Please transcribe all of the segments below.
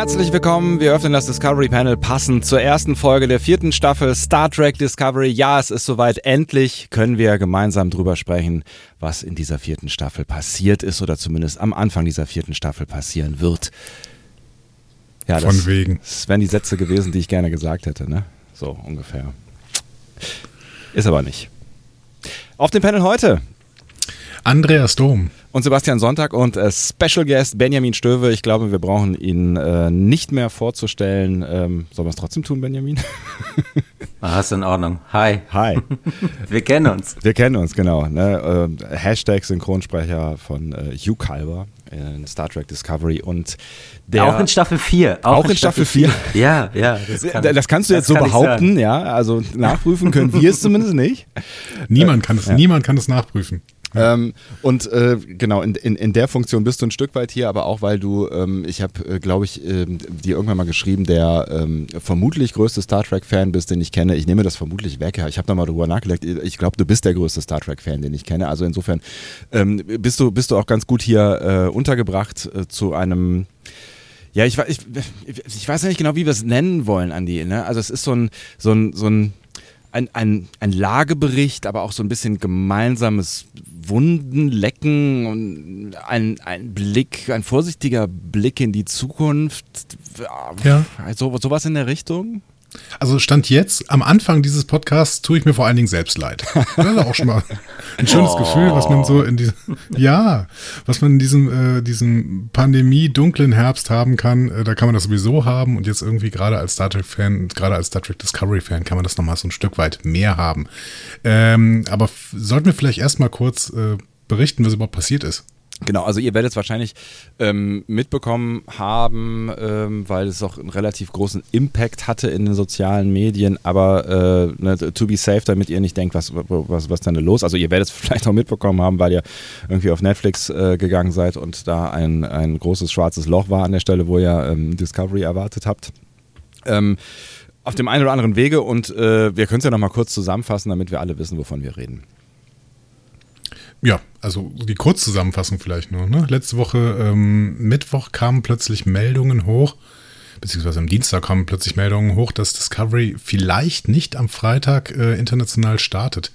Herzlich willkommen. Wir öffnen das Discovery Panel passend zur ersten Folge der vierten Staffel Star Trek Discovery. Ja, es ist soweit. Endlich können wir gemeinsam drüber sprechen, was in dieser vierten Staffel passiert ist oder zumindest am Anfang dieser vierten Staffel passieren wird. Ja, Von das, wegen. Das wären die Sätze gewesen, die ich gerne gesagt hätte, ne? So ungefähr. Ist aber nicht. Auf dem Panel heute. Andreas Dom und Sebastian Sonntag und äh, Special Guest Benjamin Stöwe. Ich glaube, wir brauchen ihn äh, nicht mehr vorzustellen. Ähm, sollen wir es trotzdem tun, Benjamin? Ah, ist in Ordnung. Hi. Hi. wir kennen uns. Wir kennen uns, genau. Ne? Äh, Hashtag Synchronsprecher von äh, Hugh Calver in Star Trek Discovery und der, auch in Staffel 4. Auch, auch in, in, Staffel 4. Ja, ja. Das, kann, das kannst du jetzt so behaupten, ja. Also nachprüfen können wir es zumindest nicht. Niemand kann es, ja. niemand kann es nachprüfen. Ähm, und äh, genau, in, in, in der Funktion bist du ein Stück weit hier, aber auch weil du, ähm, ich habe, äh, glaube ich, äh, dir irgendwann mal geschrieben, der ähm, vermutlich größte Star Trek-Fan bist, den ich kenne. Ich nehme das vermutlich weg. Ich habe da mal drüber nachgedacht. Ich glaube, du bist der größte Star Trek-Fan, den ich kenne. Also insofern ähm, bist, du, bist du auch ganz gut hier äh, untergebracht äh, zu einem ja, ich, ich, ich weiß nicht genau, wie wir es nennen wollen, Andi. Ne? Also es ist so ein, so ein, so ein ein, ein, ein Lagebericht, aber auch so ein bisschen gemeinsames Wundenlecken und ein, ein Blick, ein vorsichtiger Blick in die Zukunft. Ja. So, sowas in der Richtung? Also Stand jetzt, am Anfang dieses Podcasts tue ich mir vor allen Dingen selbst leid. Das ist auch schon mal ein schönes oh. Gefühl, was man so in diesem, ja, was man in diesem, äh, diesem Pandemie-dunklen Herbst haben kann. Äh, da kann man das sowieso haben und jetzt irgendwie gerade als Star Trek-Fan, gerade als Star Trek Discovery-Fan kann man das nochmal so ein Stück weit mehr haben. Ähm, aber sollten wir vielleicht erstmal kurz äh, berichten, was überhaupt passiert ist? Genau, also ihr werdet es wahrscheinlich ähm, mitbekommen haben, ähm, weil es auch einen relativ großen Impact hatte in den sozialen Medien, aber äh, ne, to be safe, damit ihr nicht denkt, was, was, was denn los? Also ihr werdet es vielleicht auch mitbekommen haben, weil ihr irgendwie auf Netflix äh, gegangen seid und da ein, ein großes schwarzes Loch war an der Stelle, wo ihr ähm, Discovery erwartet habt. Ähm, auf dem einen oder anderen Wege und äh, wir können es ja nochmal kurz zusammenfassen, damit wir alle wissen, wovon wir reden. Ja, also die Kurzzusammenfassung vielleicht nur. Ne? Letzte Woche ähm, Mittwoch kamen plötzlich Meldungen hoch, beziehungsweise am Dienstag kamen plötzlich Meldungen hoch, dass Discovery vielleicht nicht am Freitag äh, international startet.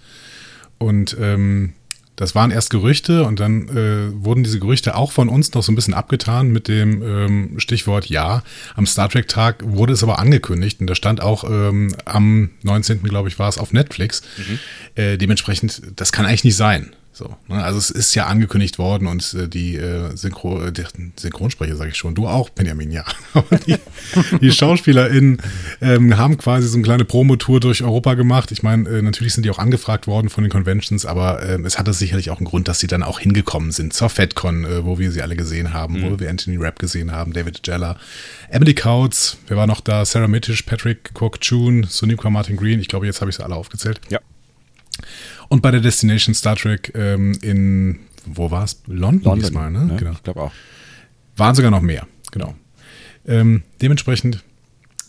Und ähm, das waren erst Gerüchte und dann äh, wurden diese Gerüchte auch von uns noch so ein bisschen abgetan mit dem ähm, Stichwort Ja. Am Star Trek-Tag wurde es aber angekündigt und da stand auch ähm, am 19. glaube ich war es auf Netflix. Mhm. Äh, dementsprechend, das kann eigentlich nicht sein. So, ne? Also es ist ja angekündigt worden und äh, die äh, Synchro, äh, Synchronsprecher sage ich schon, du auch, Benjamin, ja. die, die SchauspielerInnen ähm, haben quasi so eine kleine Promotour durch Europa gemacht. Ich meine, äh, natürlich sind die auch angefragt worden von den Conventions, aber äh, es hatte sicherlich auch einen Grund, dass sie dann auch hingekommen sind zur FedCon, äh, wo wir sie alle gesehen haben, mhm. wo wir Anthony Rapp gesehen haben, David Jella, Emily Kautz, wer war noch da? Sarah Mittisch, Patrick Kwok-Chun, Suniqua Martin Green. Ich glaube, jetzt habe ich sie alle aufgezählt. Ja. Und bei der Destination Star Trek ähm, in, wo war es? London, London diesmal, ne? Ja, genau. Ich glaube auch. Waren sogar noch mehr, genau. Ähm, dementsprechend,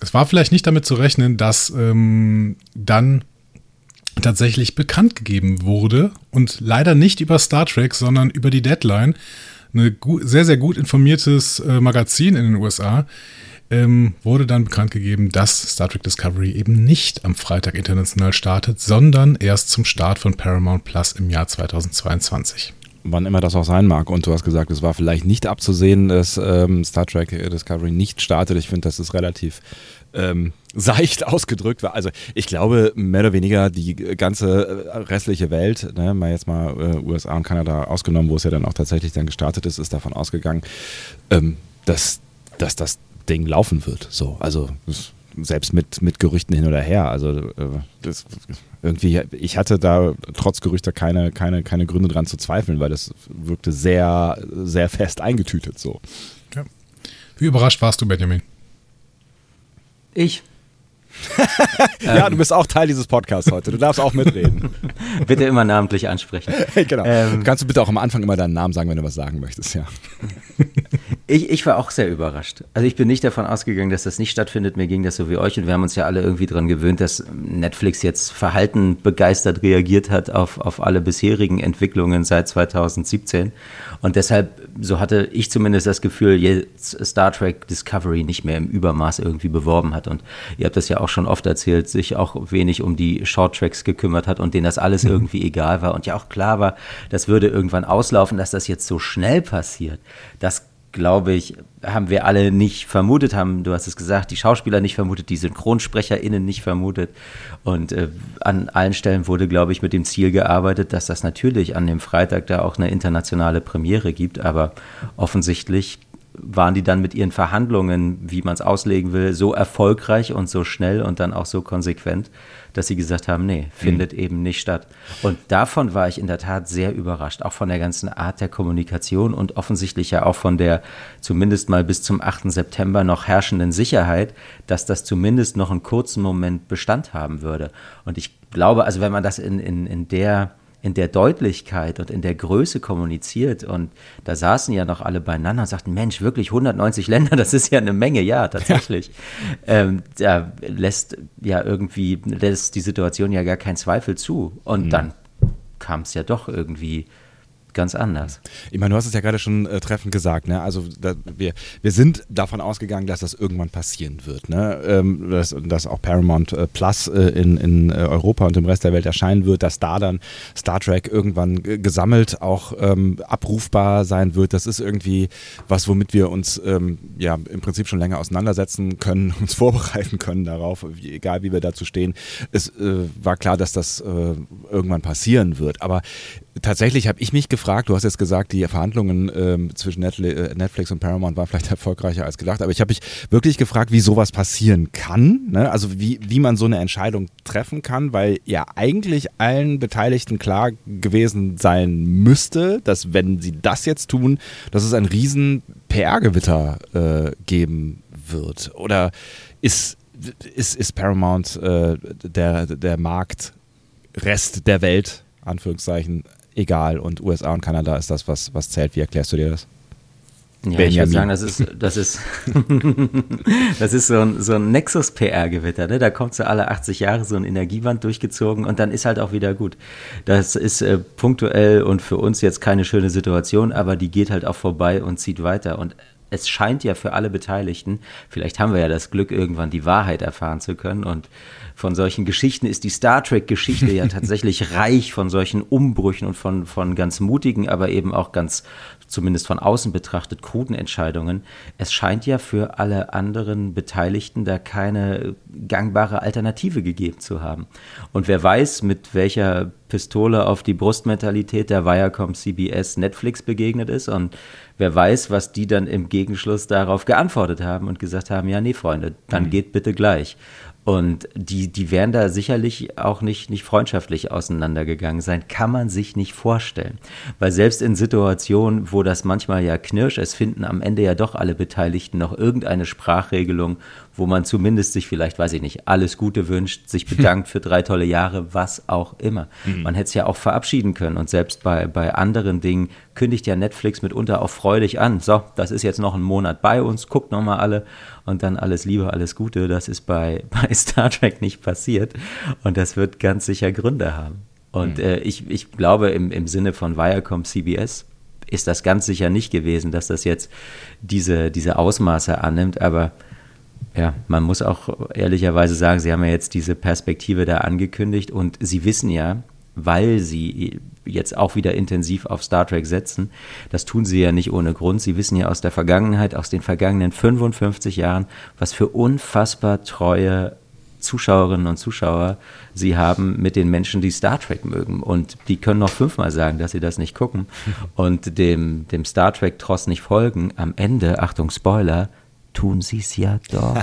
es war vielleicht nicht damit zu rechnen, dass ähm, dann tatsächlich bekannt gegeben wurde und leider nicht über Star Trek, sondern über die Deadline, ein sehr, sehr gut informiertes äh, Magazin in den USA, ähm, wurde dann bekannt gegeben, dass Star Trek Discovery eben nicht am Freitag international startet, sondern erst zum Start von Paramount Plus im Jahr 2022 wann immer das auch sein mag. Und du hast gesagt, es war vielleicht nicht abzusehen, dass ähm, Star Trek Discovery nicht startet. Ich finde, das ist relativ ähm, seicht ausgedrückt. Also ich glaube, mehr oder weniger die ganze äh, restliche Welt, ne, mal jetzt mal äh, USA und Kanada ausgenommen, wo es ja dann auch tatsächlich dann gestartet ist, ist davon ausgegangen, ähm, dass, dass das Ding laufen wird. So, also selbst mit, mit Gerüchten hin oder her. Also äh, das, irgendwie, ich hatte da trotz Gerüchte keine, keine, keine Gründe dran zu zweifeln, weil das wirkte sehr, sehr fest eingetütet so. Ja. Wie überrascht warst du, Benjamin? Ich. ja, du bist auch Teil dieses Podcasts heute. Du darfst auch mitreden. Bitte immer namentlich ansprechen. genau. Ähm, Kannst du bitte auch am Anfang immer deinen Namen sagen, wenn du was sagen möchtest, ja. Ich, ich war auch sehr überrascht. Also ich bin nicht davon ausgegangen, dass das nicht stattfindet. Mir ging das so wie euch und wir haben uns ja alle irgendwie daran gewöhnt, dass Netflix jetzt verhalten begeistert reagiert hat auf, auf alle bisherigen Entwicklungen seit 2017. Und deshalb, so hatte ich zumindest das Gefühl, jetzt Star Trek Discovery nicht mehr im Übermaß irgendwie beworben hat. Und ihr habt das ja auch schon oft erzählt, sich auch wenig um die Short Tracks gekümmert hat und denen das alles mhm. irgendwie egal war. Und ja auch klar war, das würde irgendwann auslaufen, dass das jetzt so schnell passiert. Das glaube ich, haben wir alle nicht vermutet, haben, du hast es gesagt, die Schauspieler nicht vermutet, die SynchronsprecherInnen nicht vermutet. Und äh, an allen Stellen wurde, glaube ich, mit dem Ziel gearbeitet, dass das natürlich an dem Freitag da auch eine internationale Premiere gibt. Aber offensichtlich waren die dann mit ihren Verhandlungen, wie man es auslegen will, so erfolgreich und so schnell und dann auch so konsequent, dass sie gesagt haben, nee, findet mhm. eben nicht statt. Und davon war ich in der Tat sehr überrascht, auch von der ganzen Art der Kommunikation und offensichtlich ja auch von der zumindest mal bis zum 8. September noch herrschenden Sicherheit, dass das zumindest noch einen kurzen Moment Bestand haben würde. Und ich glaube, also wenn man das in, in, in der in der Deutlichkeit und in der Größe kommuniziert. Und da saßen ja noch alle beieinander und sagten, Mensch, wirklich 190 Länder, das ist ja eine Menge, ja, tatsächlich. Ja. Ähm, da lässt ja irgendwie, lässt die Situation ja gar keinen Zweifel zu. Und mhm. dann kam es ja doch irgendwie ganz anders. Ich meine, du hast es ja gerade schon äh, treffend gesagt. Ne? Also da, wir, wir sind davon ausgegangen, dass das irgendwann passieren wird. Ne? Ähm, dass, dass auch Paramount äh, Plus äh, in, in äh, Europa und im Rest der Welt erscheinen wird, dass da dann Star Trek irgendwann gesammelt auch ähm, abrufbar sein wird. Das ist irgendwie was, womit wir uns ähm, ja im Prinzip schon länger auseinandersetzen können, uns vorbereiten können darauf, wie, egal wie wir dazu stehen. Es äh, war klar, dass das äh, irgendwann passieren wird. Aber tatsächlich habe ich mich gefragt, du hast jetzt gesagt, die Verhandlungen ähm, zwischen äh, Netflix und Paramount waren vielleicht erfolgreicher als gedacht, aber ich habe mich wirklich gefragt, wie sowas passieren kann, ne? also wie, wie man so eine Entscheidung treffen kann, weil ja eigentlich allen Beteiligten klar gewesen sein müsste, dass wenn sie das jetzt tun, dass es ein riesen PR-Gewitter äh, geben wird. Oder ist, ist, ist Paramount äh, der, der Marktrest der Welt Anführungszeichen egal und USA und Kanada ist das, was, was zählt. Wie erklärst du dir das? Ja, Benjamin. ich würde sagen, das ist, das ist, das ist so ein, so ein Nexus-PR-Gewitter. Ne? Da kommt so alle 80 Jahre so ein Energiewand durchgezogen und dann ist halt auch wieder gut. Das ist äh, punktuell und für uns jetzt keine schöne Situation, aber die geht halt auch vorbei und zieht weiter. Und es scheint ja für alle Beteiligten, vielleicht haben wir ja das Glück, irgendwann die Wahrheit erfahren zu können und von solchen Geschichten ist die Star Trek-Geschichte ja tatsächlich reich von solchen Umbrüchen und von, von ganz mutigen, aber eben auch ganz, zumindest von außen betrachtet, kruden Entscheidungen. Es scheint ja für alle anderen Beteiligten da keine gangbare Alternative gegeben zu haben. Und wer weiß, mit welcher Pistole auf die Brustmentalität der Viacom CBS Netflix begegnet ist und wer weiß, was die dann im Gegenschluss darauf geantwortet haben und gesagt haben, ja, nee, Freunde, dann mhm. geht bitte gleich. Und die, die wären da sicherlich auch nicht, nicht freundschaftlich auseinandergegangen sein, kann man sich nicht vorstellen. Weil selbst in Situationen, wo das manchmal ja knirscht, es finden am Ende ja doch alle Beteiligten noch irgendeine Sprachregelung, wo man zumindest sich vielleicht, weiß ich nicht, alles Gute wünscht, sich bedankt für drei tolle Jahre, was auch immer. Mhm. Man hätte es ja auch verabschieden können und selbst bei, bei anderen Dingen kündigt ja Netflix mitunter auch freudig an. So, das ist jetzt noch ein Monat bei uns, guckt nochmal alle und dann alles Liebe, alles Gute. Das ist bei, bei Star Trek nicht passiert und das wird ganz sicher Gründe haben. Und mhm. äh, ich, ich glaube, im, im Sinne von Viacom CBS ist das ganz sicher nicht gewesen, dass das jetzt diese, diese Ausmaße annimmt, aber ja, man muss auch ehrlicherweise sagen, Sie haben ja jetzt diese Perspektive da angekündigt und Sie wissen ja, weil Sie jetzt auch wieder intensiv auf Star Trek setzen, das tun Sie ja nicht ohne Grund. Sie wissen ja aus der Vergangenheit, aus den vergangenen 55 Jahren, was für unfassbar treue Zuschauerinnen und Zuschauer sie haben mit den Menschen, die Star Trek mögen. Und die können noch fünfmal sagen, dass sie das nicht gucken und dem, dem Star Trek-Tross nicht folgen. Am Ende, Achtung, Spoiler, tun sie es ja doch.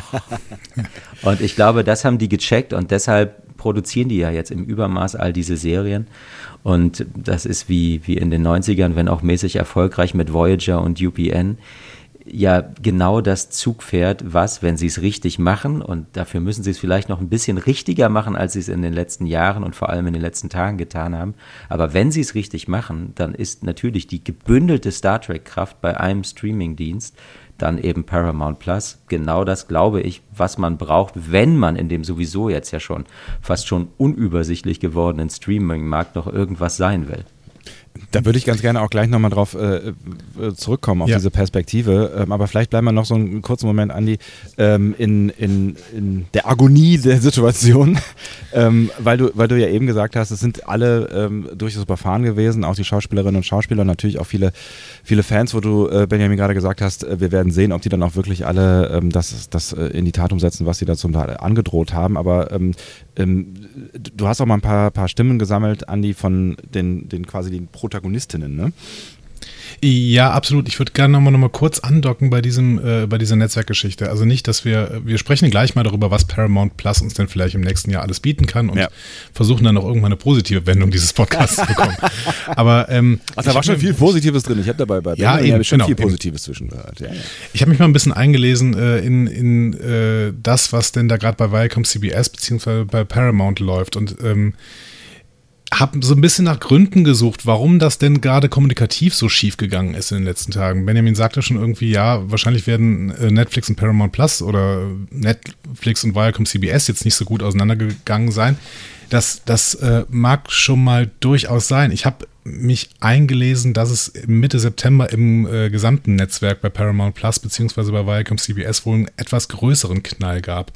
und ich glaube, das haben die gecheckt und deshalb produzieren die ja jetzt im Übermaß all diese Serien. Und das ist wie, wie in den 90ern, wenn auch mäßig erfolgreich mit Voyager und UPN. ja genau das Zugpferd, was, wenn sie es richtig machen, und dafür müssen sie es vielleicht noch ein bisschen richtiger machen, als sie es in den letzten Jahren und vor allem in den letzten Tagen getan haben. Aber wenn sie es richtig machen, dann ist natürlich die gebündelte Star Trek-Kraft bei einem Streaming-Dienst dann eben Paramount Plus. Genau das glaube ich, was man braucht, wenn man in dem sowieso jetzt ja schon fast schon unübersichtlich gewordenen Streaming-Markt noch irgendwas sein will. Da würde ich ganz gerne auch gleich nochmal drauf äh, äh, zurückkommen, auf ja. diese Perspektive. Ähm, aber vielleicht bleiben wir noch so einen kurzen Moment, Andi, ähm, in, in, in der Agonie der Situation, ähm, weil, du, weil du ja eben gesagt hast, es sind alle ähm, durchaus überfahren gewesen, auch die Schauspielerinnen und Schauspieler, natürlich auch viele, viele Fans, wo du, äh, Benjamin, gerade gesagt hast, äh, wir werden sehen, ob die dann auch wirklich alle ähm, das, das äh, in die Tat umsetzen, was sie da zum Teil angedroht haben. Aber ähm, du hast auch mal ein paar, paar Stimmen gesammelt, Andi, von den, den quasi den Protagonistinnen, ne? Ja, absolut. Ich würde gerne nochmal noch mal kurz andocken bei diesem, äh, bei dieser Netzwerkgeschichte. Also nicht, dass wir, wir sprechen gleich mal darüber, was Paramount Plus uns denn vielleicht im nächsten Jahr alles bieten kann und ja. versuchen dann auch irgendwann eine positive Wendung dieses Podcasts zu bekommen. Aber ähm, Ach, da war schon viel Positives drin. Ich habe dabei bei ja, eben, schon genau, viel Positives zwischengehört. Ja, ja. Ich habe mich mal ein bisschen eingelesen äh, in, in äh, das, was denn da gerade bei Viacom CBS beziehungsweise bei Paramount läuft und ähm, habe so ein bisschen nach Gründen gesucht, warum das denn gerade kommunikativ so schief gegangen ist in den letzten Tagen. Benjamin sagte schon irgendwie, ja, wahrscheinlich werden äh, Netflix und Paramount Plus oder Netflix und Viacom CBS jetzt nicht so gut auseinandergegangen sein. Das, das äh, mag schon mal durchaus sein. Ich habe mich eingelesen, dass es Mitte September im äh, gesamten Netzwerk bei Paramount Plus beziehungsweise bei Viacom CBS wohl einen etwas größeren Knall gab,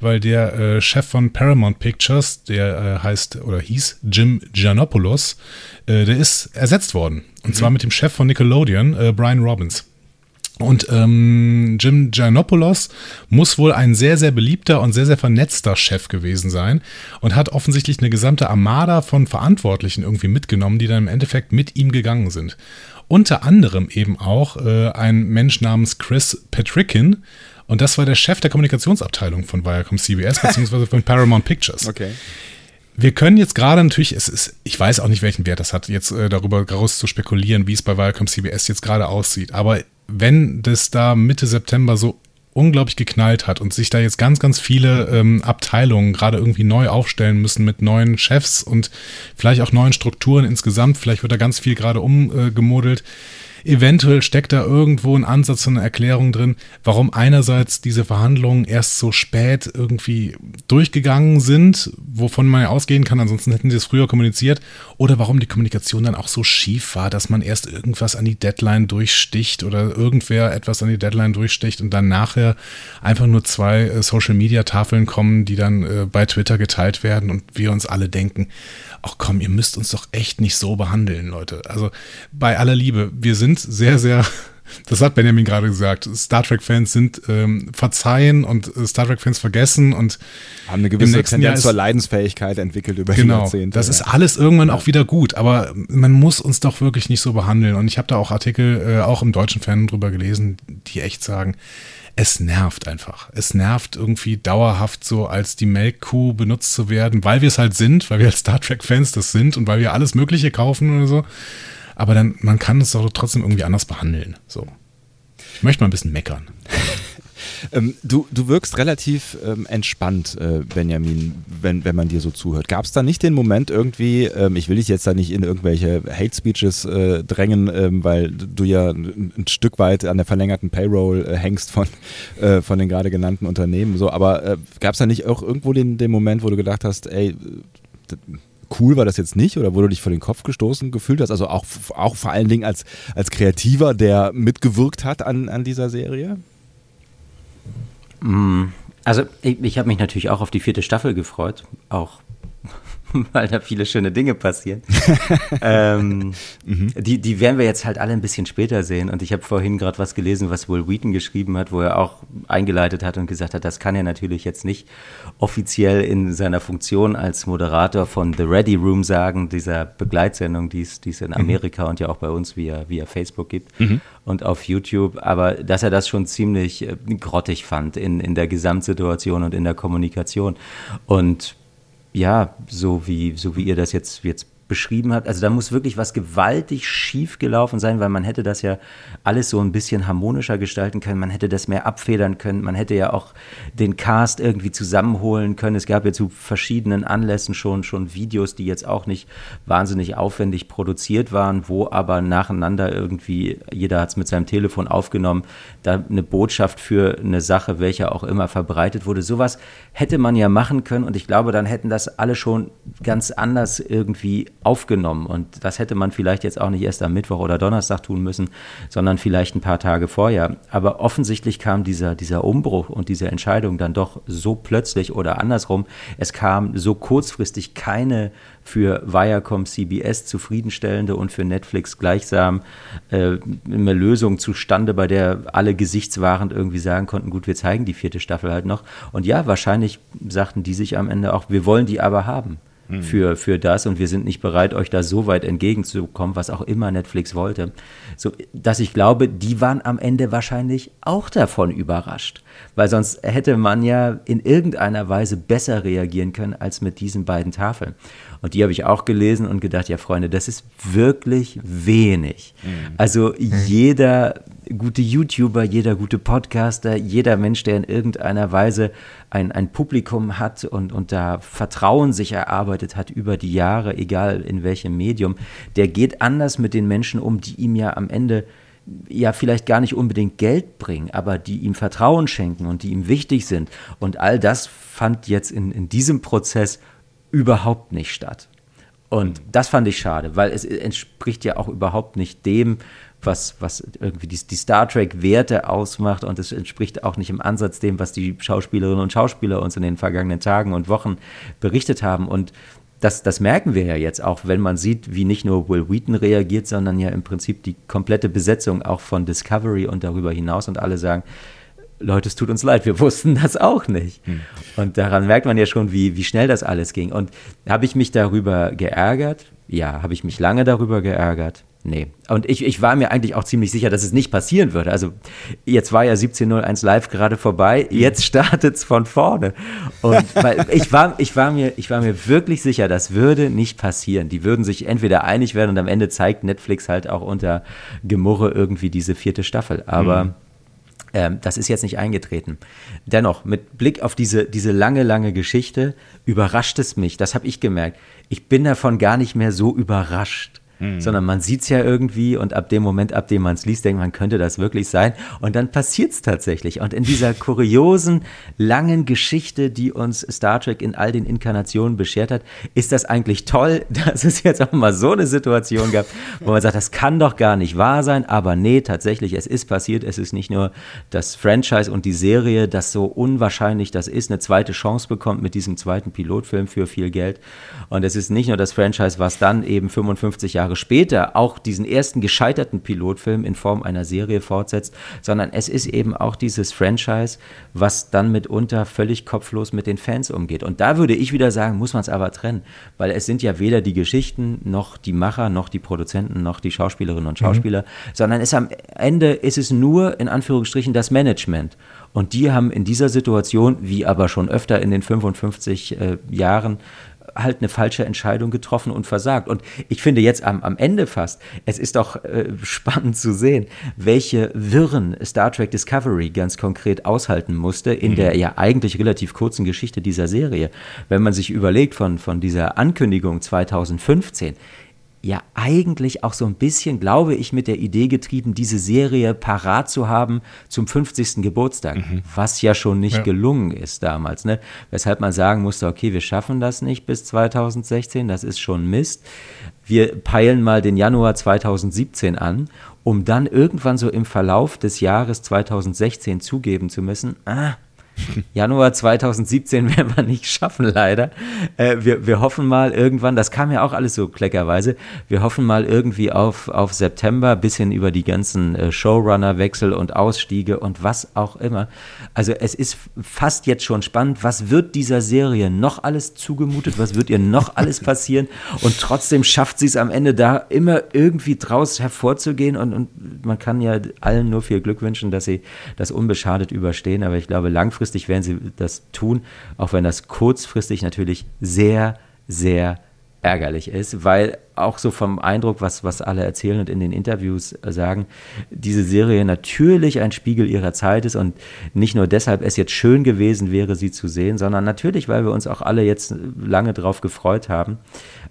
weil der äh, Chef von Paramount Pictures, der äh, heißt oder hieß Jim Giannopoulos, äh, der ist ersetzt worden. Und mhm. zwar mit dem Chef von Nickelodeon, äh, Brian Robbins. Und ähm, Jim Giannopoulos muss wohl ein sehr, sehr beliebter und sehr, sehr vernetzter Chef gewesen sein und hat offensichtlich eine gesamte Armada von Verantwortlichen irgendwie mitgenommen, die dann im Endeffekt mit ihm gegangen sind. Unter anderem eben auch äh, ein Mensch namens Chris Patrickin, und das war der Chef der Kommunikationsabteilung von Viacom CBS beziehungsweise von Paramount Pictures. Okay. Wir können jetzt gerade natürlich, es ist, ich weiß auch nicht, welchen Wert das hat, jetzt äh, darüber raus zu spekulieren, wie es bei Viacom CBS jetzt gerade aussieht. Aber wenn das da Mitte September so unglaublich geknallt hat und sich da jetzt ganz, ganz viele ähm, Abteilungen gerade irgendwie neu aufstellen müssen mit neuen Chefs und vielleicht auch neuen Strukturen insgesamt, vielleicht wird da ganz viel gerade umgemodelt. Äh, Eventuell steckt da irgendwo ein Ansatz und eine Erklärung drin, warum einerseits diese Verhandlungen erst so spät irgendwie durchgegangen sind, wovon man ja ausgehen kann, ansonsten hätten sie es früher kommuniziert, oder warum die Kommunikation dann auch so schief war, dass man erst irgendwas an die Deadline durchsticht oder irgendwer etwas an die Deadline durchsticht und dann nachher einfach nur zwei äh, Social-Media-Tafeln kommen, die dann äh, bei Twitter geteilt werden und wir uns alle denken, ach komm, ihr müsst uns doch echt nicht so behandeln, Leute. Also bei aller Liebe, wir sind sehr, sehr, das hat Benjamin gerade gesagt, Star Trek-Fans sind ähm, verzeihen und äh, Star Trek-Fans vergessen und haben eine gewisse Tendenz zur Leidensfähigkeit entwickelt über genau, die Jahrzehnte. Das ist alles irgendwann auch wieder gut, aber man muss uns doch wirklich nicht so behandeln. Und ich habe da auch Artikel, äh, auch im deutschen Fan drüber gelesen, die echt sagen, es nervt einfach. Es nervt irgendwie dauerhaft so als die Melkkuh benutzt zu werden, weil wir es halt sind, weil wir als Star Trek-Fans das sind und weil wir alles Mögliche kaufen oder so. Aber dann, man kann es doch trotzdem irgendwie anders behandeln. So. Ich möchte mal ein bisschen meckern. Ähm, du, du wirkst relativ ähm, entspannt, äh, Benjamin, wenn, wenn man dir so zuhört. Gab es da nicht den Moment irgendwie, ähm, ich will dich jetzt da nicht in irgendwelche Hate Speeches äh, drängen, ähm, weil du ja ein, Stück weit an der verlängerten Payroll äh, hängst von, äh, von den gerade genannten Unternehmen, so, aber äh, gab es da nicht auch irgendwo den, den Moment, wo du gedacht hast, ey, cool war das jetzt nicht oder wo du dich vor den Kopf gestoßen gefühlt hast? Also auch, auch vor allen Dingen als, als Kreativer, der mitgewirkt hat an, an dieser Serie? Mm, also ich, ich habe mich natürlich auch auf die vierte Staffel gefreut, auch weil da viele schöne Dinge passieren. ähm, mhm. die, die werden wir jetzt halt alle ein bisschen später sehen. Und ich habe vorhin gerade was gelesen, was Will Wheaton geschrieben hat, wo er auch eingeleitet hat und gesagt hat, das kann er natürlich jetzt nicht offiziell in seiner Funktion als Moderator von The Ready Room sagen, dieser Begleitsendung, die es in mhm. Amerika mhm. und ja auch bei uns via, via Facebook gibt mhm. und auf YouTube. Aber dass er das schon ziemlich äh, grottig fand in, in der Gesamtsituation und in der Kommunikation. Und ja, so wie, so wie ihr das jetzt, jetzt beschrieben habt. Also da muss wirklich was gewaltig schief gelaufen sein, weil man hätte das ja alles so ein bisschen harmonischer gestalten können. Man hätte das mehr abfedern können. Man hätte ja auch den Cast irgendwie zusammenholen können. Es gab ja zu verschiedenen Anlässen schon, schon Videos, die jetzt auch nicht wahnsinnig aufwendig produziert waren, wo aber nacheinander irgendwie, jeder hat es mit seinem Telefon aufgenommen, da eine Botschaft für eine Sache, welche auch immer verbreitet wurde. Sowas hätte man ja machen können und ich glaube, dann hätten das alle schon ganz anders irgendwie aufgenommen. Und das hätte man vielleicht jetzt auch nicht erst am Mittwoch oder Donnerstag tun müssen, sondern vielleicht ein paar Tage vorher. Aber offensichtlich kam dieser, dieser Umbruch und diese Entscheidung dann doch so plötzlich oder andersrum. Es kam so kurzfristig keine für Viacom CBS zufriedenstellende und für Netflix gleichsam äh, eine Lösung zustande, bei der alle gesichtswahrend irgendwie sagen konnten, gut, wir zeigen die vierte Staffel halt noch. Und ja, wahrscheinlich sagten die sich am Ende auch, wir wollen die aber haben mhm. für, für das und wir sind nicht bereit, euch da so weit entgegenzukommen, was auch immer Netflix wollte. So, dass ich glaube, die waren am Ende wahrscheinlich auch davon überrascht, weil sonst hätte man ja in irgendeiner Weise besser reagieren können als mit diesen beiden Tafeln. Und die habe ich auch gelesen und gedacht, ja Freunde, das ist wirklich wenig. Mhm. Also jeder gute YouTuber, jeder gute Podcaster, jeder Mensch, der in irgendeiner Weise ein, ein Publikum hat und, und da Vertrauen sich erarbeitet hat über die Jahre, egal in welchem Medium, der geht anders mit den Menschen um, die ihm ja am Ende ja vielleicht gar nicht unbedingt Geld bringen, aber die ihm Vertrauen schenken und die ihm wichtig sind. Und all das fand jetzt in, in diesem Prozess überhaupt nicht statt. Und das fand ich schade, weil es entspricht ja auch überhaupt nicht dem, was, was irgendwie die, die Star Trek-Werte ausmacht und es entspricht auch nicht im Ansatz dem, was die Schauspielerinnen und Schauspieler uns in den vergangenen Tagen und Wochen berichtet haben. Und das, das merken wir ja jetzt auch, wenn man sieht, wie nicht nur Will Wheaton reagiert, sondern ja im Prinzip die komplette Besetzung auch von Discovery und darüber hinaus und alle sagen, Leute, es tut uns leid, wir wussten das auch nicht. Hm. Und daran merkt man ja schon, wie, wie schnell das alles ging. Und habe ich mich darüber geärgert? Ja. Habe ich mich lange darüber geärgert? Nee. Und ich, ich war mir eigentlich auch ziemlich sicher, dass es nicht passieren würde. Also jetzt war ja 1701 live gerade vorbei, jetzt startet es von vorne. Und ich war, ich, war mir, ich war mir wirklich sicher, das würde nicht passieren. Die würden sich entweder einig werden und am Ende zeigt Netflix halt auch unter Gemurre irgendwie diese vierte Staffel. Aber mhm. ähm, das ist jetzt nicht eingetreten. Dennoch, mit Blick auf diese, diese lange, lange Geschichte, überrascht es mich, das habe ich gemerkt. Ich bin davon gar nicht mehr so überrascht Mhm. Sondern man sieht es ja irgendwie und ab dem Moment, ab dem man es liest, denkt man, könnte das wirklich sein. Und dann passiert es tatsächlich. Und in dieser kuriosen, langen Geschichte, die uns Star Trek in all den Inkarnationen beschert hat, ist das eigentlich toll, dass es jetzt auch mal so eine Situation gab, wo man sagt, das kann doch gar nicht wahr sein. Aber nee, tatsächlich, es ist passiert. Es ist nicht nur das Franchise und die Serie, das so unwahrscheinlich das ist, eine zweite Chance bekommt mit diesem zweiten Pilotfilm für viel Geld. Und es ist nicht nur das Franchise, was dann eben 55 Jahre Jahre später auch diesen ersten gescheiterten Pilotfilm in Form einer Serie fortsetzt, sondern es ist eben auch dieses Franchise, was dann mitunter völlig kopflos mit den Fans umgeht. Und da würde ich wieder sagen, muss man es aber trennen, weil es sind ja weder die Geschichten noch die Macher noch die Produzenten noch die Schauspielerinnen und Schauspieler, mhm. sondern es am Ende ist es nur in Anführungsstrichen das Management. Und die haben in dieser Situation, wie aber schon öfter in den 55 äh, Jahren halt eine falsche Entscheidung getroffen und versagt. Und ich finde jetzt am, am Ende fast, es ist doch äh, spannend zu sehen, welche Wirren Star Trek Discovery ganz konkret aushalten musste in mhm. der ja eigentlich relativ kurzen Geschichte dieser Serie. Wenn man sich überlegt von, von dieser Ankündigung 2015, ja eigentlich auch so ein bisschen, glaube ich, mit der Idee getrieben, diese Serie parat zu haben zum 50. Geburtstag, mhm. was ja schon nicht ja. gelungen ist damals. Ne? Weshalb man sagen musste, okay, wir schaffen das nicht bis 2016, das ist schon Mist. Wir peilen mal den Januar 2017 an, um dann irgendwann so im Verlauf des Jahres 2016 zugeben zu müssen, ah, Januar 2017 werden wir nicht schaffen, leider. Äh, wir, wir hoffen mal irgendwann, das kam ja auch alles so kleckerweise, wir hoffen mal irgendwie auf, auf September, bisschen über die ganzen äh, Showrunner-Wechsel und Ausstiege und was auch immer. Also es ist fast jetzt schon spannend, was wird dieser Serie noch alles zugemutet, was wird ihr noch alles passieren und trotzdem schafft sie es am Ende da immer irgendwie draus hervorzugehen und, und man kann ja allen nur viel Glück wünschen, dass sie das unbeschadet überstehen, aber ich glaube langfristig langfristig werden sie das tun, auch wenn das kurzfristig natürlich sehr, sehr ärgerlich ist, weil auch so vom Eindruck, was, was alle erzählen und in den Interviews sagen, diese Serie natürlich ein Spiegel ihrer Zeit ist und nicht nur deshalb es jetzt schön gewesen wäre, sie zu sehen, sondern natürlich, weil wir uns auch alle jetzt lange drauf gefreut haben.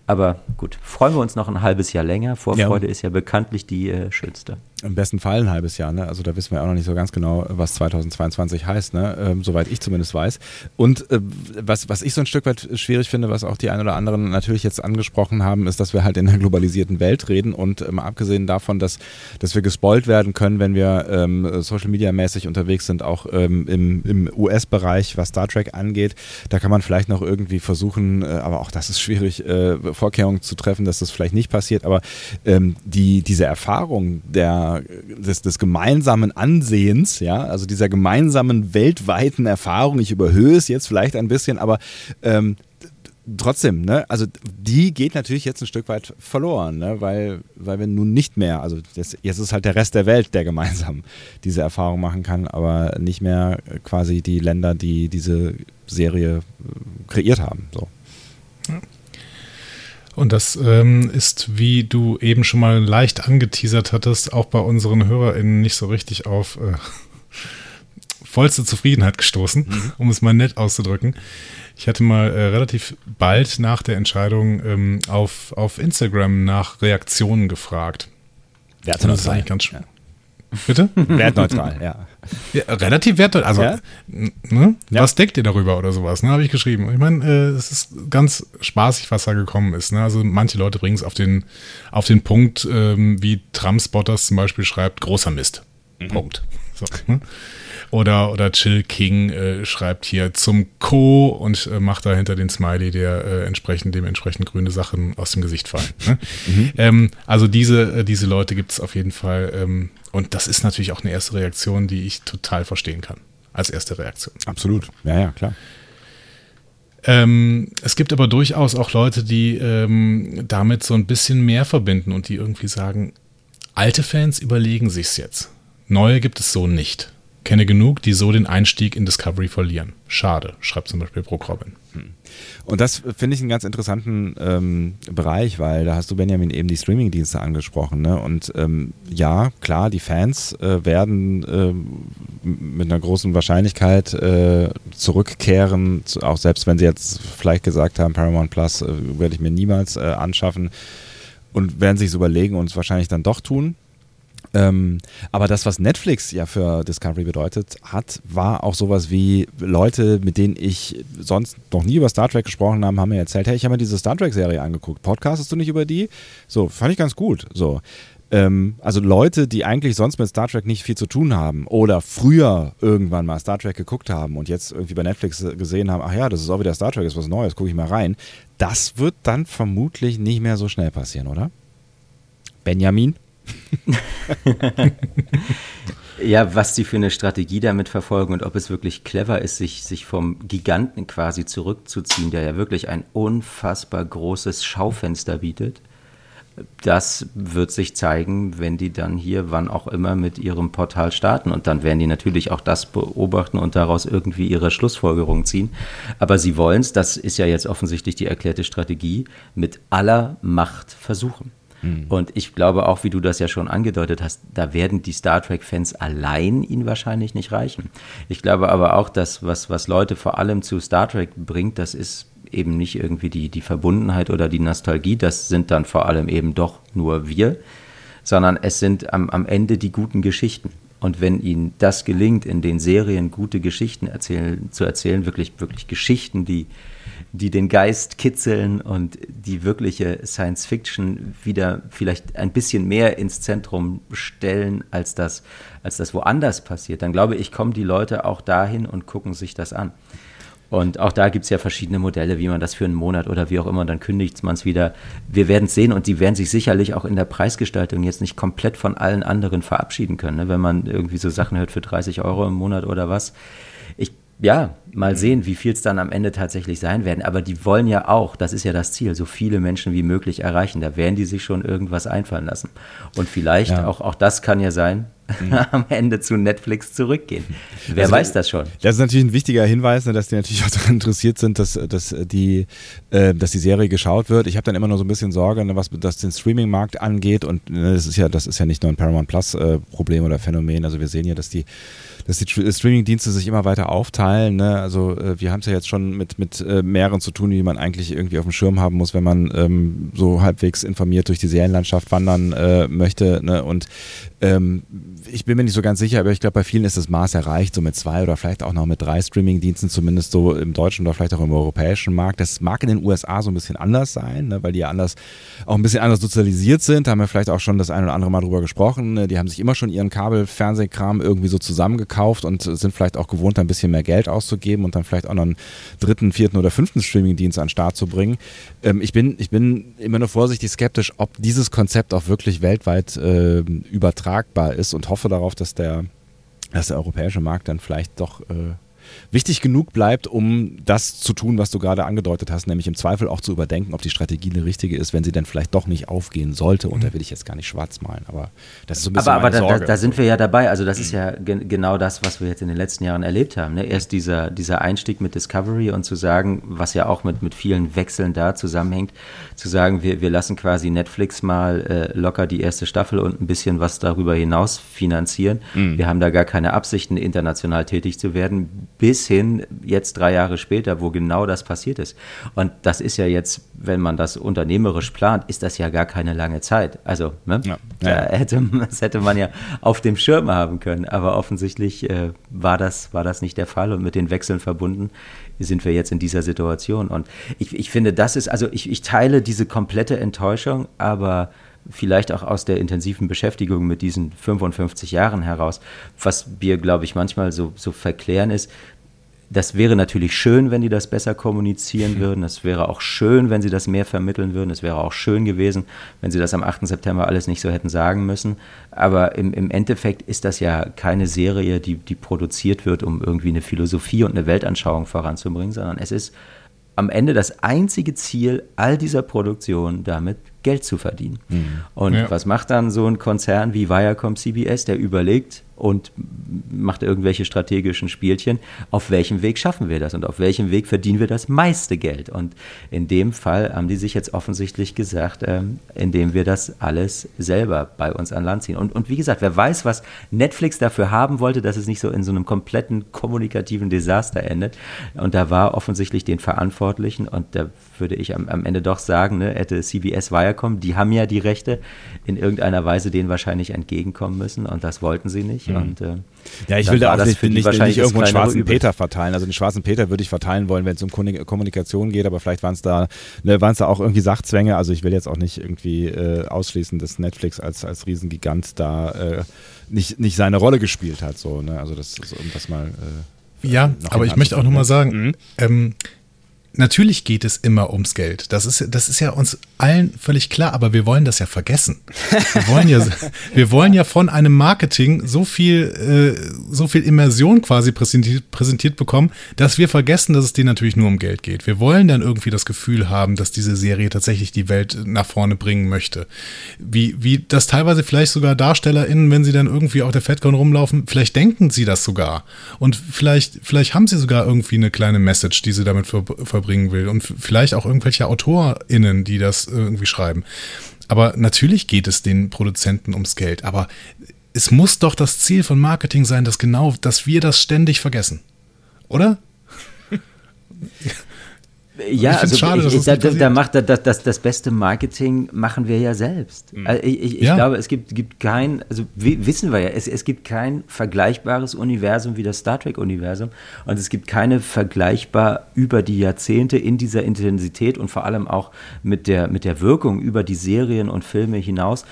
Aber gut, freuen wir uns noch ein halbes Jahr länger. Vorfreude ja. ist ja bekanntlich die äh, schönste. Im besten Fall ein halbes Jahr, ne? Also da wissen wir auch noch nicht so ganz genau, was 2022 heißt, ne? Ähm, soweit ich zumindest weiß. Und äh, was, was ich so ein Stück weit schwierig finde, was auch die ein oder anderen natürlich jetzt angesprochen haben, ist, dass wir halt in einer globalisierten Welt reden. Und ähm, abgesehen davon, dass, dass wir gespoilt werden können, wenn wir ähm, Social Media mäßig unterwegs sind, auch ähm, im, im US-Bereich, was Star Trek angeht, da kann man vielleicht noch irgendwie versuchen, äh, aber auch das ist schwierig, äh, Vorkehrungen zu treffen, dass das vielleicht nicht passiert, aber ähm, die, diese Erfahrung der, des, des gemeinsamen Ansehens, ja, also dieser gemeinsamen weltweiten Erfahrung, ich überhöhe es jetzt vielleicht ein bisschen, aber ähm, trotzdem, ne, also die geht natürlich jetzt ein Stück weit verloren, ne, weil, weil wir nun nicht mehr, also das, jetzt ist halt der Rest der Welt, der gemeinsam diese Erfahrung machen kann, aber nicht mehr quasi die Länder, die diese Serie äh, kreiert haben. So. Ja. Und das ähm, ist, wie du eben schon mal leicht angeteasert hattest, auch bei unseren HörerInnen nicht so richtig auf äh, vollste Zufriedenheit gestoßen, mhm. um es mal nett auszudrücken. Ich hatte mal äh, relativ bald nach der Entscheidung ähm, auf, auf Instagram nach Reaktionen gefragt. Ja, das ist eigentlich ganz schön. Ja. Bitte? Wertneutral, ja. ja. Relativ wertneutral. Also, ja? ne? was denkt ihr darüber oder sowas? Ne, habe ich geschrieben. Ich meine, äh, es ist ganz spaßig, was da gekommen ist. Ne? Also, manche Leute bringen es auf den, auf den Punkt, ähm, wie Trump-Spotters zum Beispiel schreibt: großer Mist. Mhm. Punkt. So, ne? Oder, oder Chill King äh, schreibt hier zum Co. und äh, macht dahinter den Smiley, der äh, entsprechend dementsprechend grüne Sachen aus dem Gesicht fallen. Ne? Mhm. Ähm, also diese, äh, diese Leute gibt es auf jeden Fall. Ähm, und das ist natürlich auch eine erste Reaktion, die ich total verstehen kann. Als erste Reaktion. Absolut. Ja, ja, klar. Ähm, es gibt aber durchaus auch Leute, die ähm, damit so ein bisschen mehr verbinden und die irgendwie sagen, alte Fans überlegen sich's jetzt. Neue gibt es so nicht. Kenne genug, die so den Einstieg in Discovery verlieren. Schade, schreibt zum Beispiel Brooke Robin. Hm. Und das finde ich einen ganz interessanten ähm, Bereich, weil da hast du Benjamin eben die Streamingdienste angesprochen. Ne? Und ähm, ja, klar, die Fans äh, werden äh, mit einer großen Wahrscheinlichkeit äh, zurückkehren, auch selbst wenn sie jetzt vielleicht gesagt haben, Paramount Plus äh, werde ich mir niemals äh, anschaffen und werden sich überlegen und es wahrscheinlich dann doch tun. Ähm, aber das, was Netflix ja für Discovery bedeutet hat, war auch sowas wie Leute, mit denen ich sonst noch nie über Star Trek gesprochen habe, haben mir erzählt, hey, ich habe mir diese Star Trek-Serie angeguckt. Podcastest du nicht über die? So, fand ich ganz gut. So. Ähm, also Leute, die eigentlich sonst mit Star Trek nicht viel zu tun haben oder früher irgendwann mal Star Trek geguckt haben und jetzt irgendwie bei Netflix gesehen haben, ach ja, das ist auch wieder Star Trek, ist was Neues, gucke ich mal rein. Das wird dann vermutlich nicht mehr so schnell passieren, oder? Benjamin? ja, was sie für eine Strategie damit verfolgen und ob es wirklich clever ist, sich, sich vom Giganten quasi zurückzuziehen, der ja wirklich ein unfassbar großes Schaufenster bietet. Das wird sich zeigen, wenn die dann hier, wann auch immer, mit ihrem Portal starten. Und dann werden die natürlich auch das beobachten und daraus irgendwie ihre Schlussfolgerungen ziehen. Aber sie wollen es, das ist ja jetzt offensichtlich die erklärte Strategie, mit aller Macht versuchen. Mhm. Und ich glaube auch, wie du das ja schon angedeutet hast, da werden die Star Trek-Fans allein ihn wahrscheinlich nicht reichen. Ich glaube aber auch, dass was, was Leute vor allem zu Star Trek bringt, das ist eben nicht irgendwie die, die Verbundenheit oder die Nostalgie, das sind dann vor allem eben doch nur wir, sondern es sind am, am Ende die guten Geschichten. Und wenn ihnen das gelingt, in den Serien gute Geschichten erzählen, zu erzählen, wirklich, wirklich Geschichten, die, die den Geist kitzeln und die wirkliche Science Fiction wieder vielleicht ein bisschen mehr ins Zentrum stellen, als das, als das woanders passiert, dann glaube ich, kommen die Leute auch dahin und gucken sich das an. Und auch da gibt es ja verschiedene Modelle, wie man das für einen Monat oder wie auch immer, dann kündigt man es wieder. Wir werden es sehen und die werden sich sicherlich auch in der Preisgestaltung jetzt nicht komplett von allen anderen verabschieden können, ne? wenn man irgendwie so Sachen hört für 30 Euro im Monat oder was. Ja, mal sehen, wie viel es dann am Ende tatsächlich sein werden. Aber die wollen ja auch, das ist ja das Ziel, so viele Menschen wie möglich erreichen. Da werden die sich schon irgendwas einfallen lassen. Und vielleicht, ja. auch, auch das kann ja sein, mhm. am Ende zu Netflix zurückgehen. Wer also, weiß das schon? Das ist natürlich ein wichtiger Hinweis, ne, dass die natürlich auch daran interessiert sind, dass, dass, die, äh, dass die Serie geschaut wird. Ich habe dann immer nur so ein bisschen Sorge, ne, was das den Streaming-Markt angeht. Und ne, das ist ja, das ist ja nicht nur ein Paramount Plus-Problem äh, oder Phänomen. Also wir sehen ja, dass die dass die Streaming-Dienste sich immer weiter aufteilen. Ne? Also äh, wir haben es ja jetzt schon mit, mit äh, mehreren zu tun, die man eigentlich irgendwie auf dem Schirm haben muss, wenn man ähm, so halbwegs informiert durch die Serienlandschaft wandern äh, möchte. Ne? Und ähm, ich bin mir nicht so ganz sicher, aber ich glaube, bei vielen ist das Maß erreicht, so mit zwei oder vielleicht auch noch mit drei Streaming-Diensten, zumindest so im deutschen oder vielleicht auch im europäischen Markt. Das mag in den USA so ein bisschen anders sein, ne? weil die ja anders, auch ein bisschen anders sozialisiert sind. Da haben wir vielleicht auch schon das ein oder andere Mal drüber gesprochen. Ne? Die haben sich immer schon ihren Kabelfernsehkram irgendwie so zusammengekauft gekauft und sind vielleicht auch gewohnt, ein bisschen mehr Geld auszugeben und dann vielleicht auch noch einen dritten, vierten oder fünften Streamingdienst an den Start zu bringen. Ähm, ich, bin, ich bin immer nur vorsichtig skeptisch, ob dieses Konzept auch wirklich weltweit äh, übertragbar ist und hoffe darauf, dass der, dass der europäische Markt dann vielleicht doch äh, wichtig genug bleibt, um das zu tun, was du gerade angedeutet hast, nämlich im Zweifel auch zu überdenken, ob die Strategie eine richtige ist, wenn sie dann vielleicht doch nicht aufgehen sollte. Und mhm. da will ich jetzt gar nicht schwarz malen, aber das ist so ein bisschen Aber, aber da, da, da, sind wir ja dabei. Also das ist ja gen genau das, was wir jetzt in den letzten Jahren erlebt haben. Ne? Erst dieser, dieser Einstieg mit Discovery und zu sagen, was ja auch mit, mit vielen Wechseln da zusammenhängt, zu sagen, wir, wir lassen quasi Netflix mal äh, locker die erste Staffel und ein bisschen was darüber hinaus finanzieren. Mhm. Wir haben da gar keine Absichten, international tätig zu werden, bis hin jetzt drei Jahre später, wo genau das passiert ist. Und das ist ja jetzt, wenn man das unternehmerisch plant, ist das ja gar keine lange Zeit. Also, ne? ja. Ja. Hätte, das hätte man ja auf dem Schirm haben können. Aber offensichtlich äh, war, das, war das nicht der Fall und mit den Wechseln verbunden sind wir jetzt in dieser Situation. Und ich, ich finde, das ist, also ich, ich teile diese komplette Enttäuschung, aber vielleicht auch aus der intensiven Beschäftigung mit diesen 55 Jahren heraus. Was wir, glaube ich, manchmal so, so verklären ist, das wäre natürlich schön, wenn die das besser kommunizieren würden. Das wäre auch schön, wenn sie das mehr vermitteln würden. Es wäre auch schön gewesen, wenn sie das am 8. September alles nicht so hätten sagen müssen. Aber im, im Endeffekt ist das ja keine Serie, die, die produziert wird, um irgendwie eine Philosophie und eine Weltanschauung voranzubringen, sondern es ist am Ende das einzige Ziel all dieser Produktion, damit Geld zu verdienen. Mhm. Und ja. was macht dann so ein Konzern wie Viacom CBS? Der überlegt, und macht irgendwelche strategischen Spielchen. Auf welchem Weg schaffen wir das und auf welchem Weg verdienen wir das meiste Geld? Und in dem Fall haben die sich jetzt offensichtlich gesagt, ähm, indem wir das alles selber bei uns an Land ziehen. Und, und wie gesagt, wer weiß, was Netflix dafür haben wollte, dass es nicht so in so einem kompletten kommunikativen Desaster endet. Und da war offensichtlich den Verantwortlichen, und da würde ich am, am Ende doch sagen, ne, hätte CBS Viacom, die haben ja die Rechte, in irgendeiner Weise denen wahrscheinlich entgegenkommen müssen und das wollten sie nicht. Mhm. Und, äh, ja, ich will da auch nicht, nicht, nicht irgendwo einen schwarzen Übel. Peter verteilen. Also den schwarzen Peter würde ich verteilen wollen, wenn es um Kommunikation geht, aber vielleicht waren es da, ne, waren es da auch irgendwie Sachzwänge. Also ich will jetzt auch nicht irgendwie äh, ausschließen, dass Netflix als, als Riesengigant da äh, nicht, nicht seine Rolle gespielt hat. So, ne? Also das, um das mal. Äh, ja, aber ich möchte auch nochmal sagen, mhm. ähm, natürlich geht es immer ums Geld. Das ist, das ist ja uns allen völlig klar, aber wir wollen das ja vergessen. Wir wollen ja, wir wollen ja von einem Marketing so viel, äh, so viel Immersion quasi präsentiert, präsentiert bekommen, dass wir vergessen, dass es denen natürlich nur um Geld geht. Wir wollen dann irgendwie das Gefühl haben, dass diese Serie tatsächlich die Welt nach vorne bringen möchte. Wie, wie das teilweise vielleicht sogar DarstellerInnen, wenn sie dann irgendwie auf der FedCon rumlaufen, vielleicht denken sie das sogar. Und vielleicht, vielleicht haben sie sogar irgendwie eine kleine Message, die sie damit ver, ver rüberbringen will und vielleicht auch irgendwelche AutorInnen, die das irgendwie schreiben. Aber natürlich geht es den Produzenten ums Geld, aber es muss doch das Ziel von Marketing sein, dass genau, dass wir das ständig vergessen. Oder? Ja, also schade, ich, da, da, macht das, das, das beste Marketing machen wir ja selbst. Mhm. Also ich, ich, ja. glaube, es gibt, gibt kein, also wissen wir ja, es, es gibt kein vergleichbares Universum wie das Star Trek-Universum und es gibt keine vergleichbar über die Jahrzehnte in dieser Intensität und vor allem auch mit der, mit der Wirkung über die Serien und Filme hinaus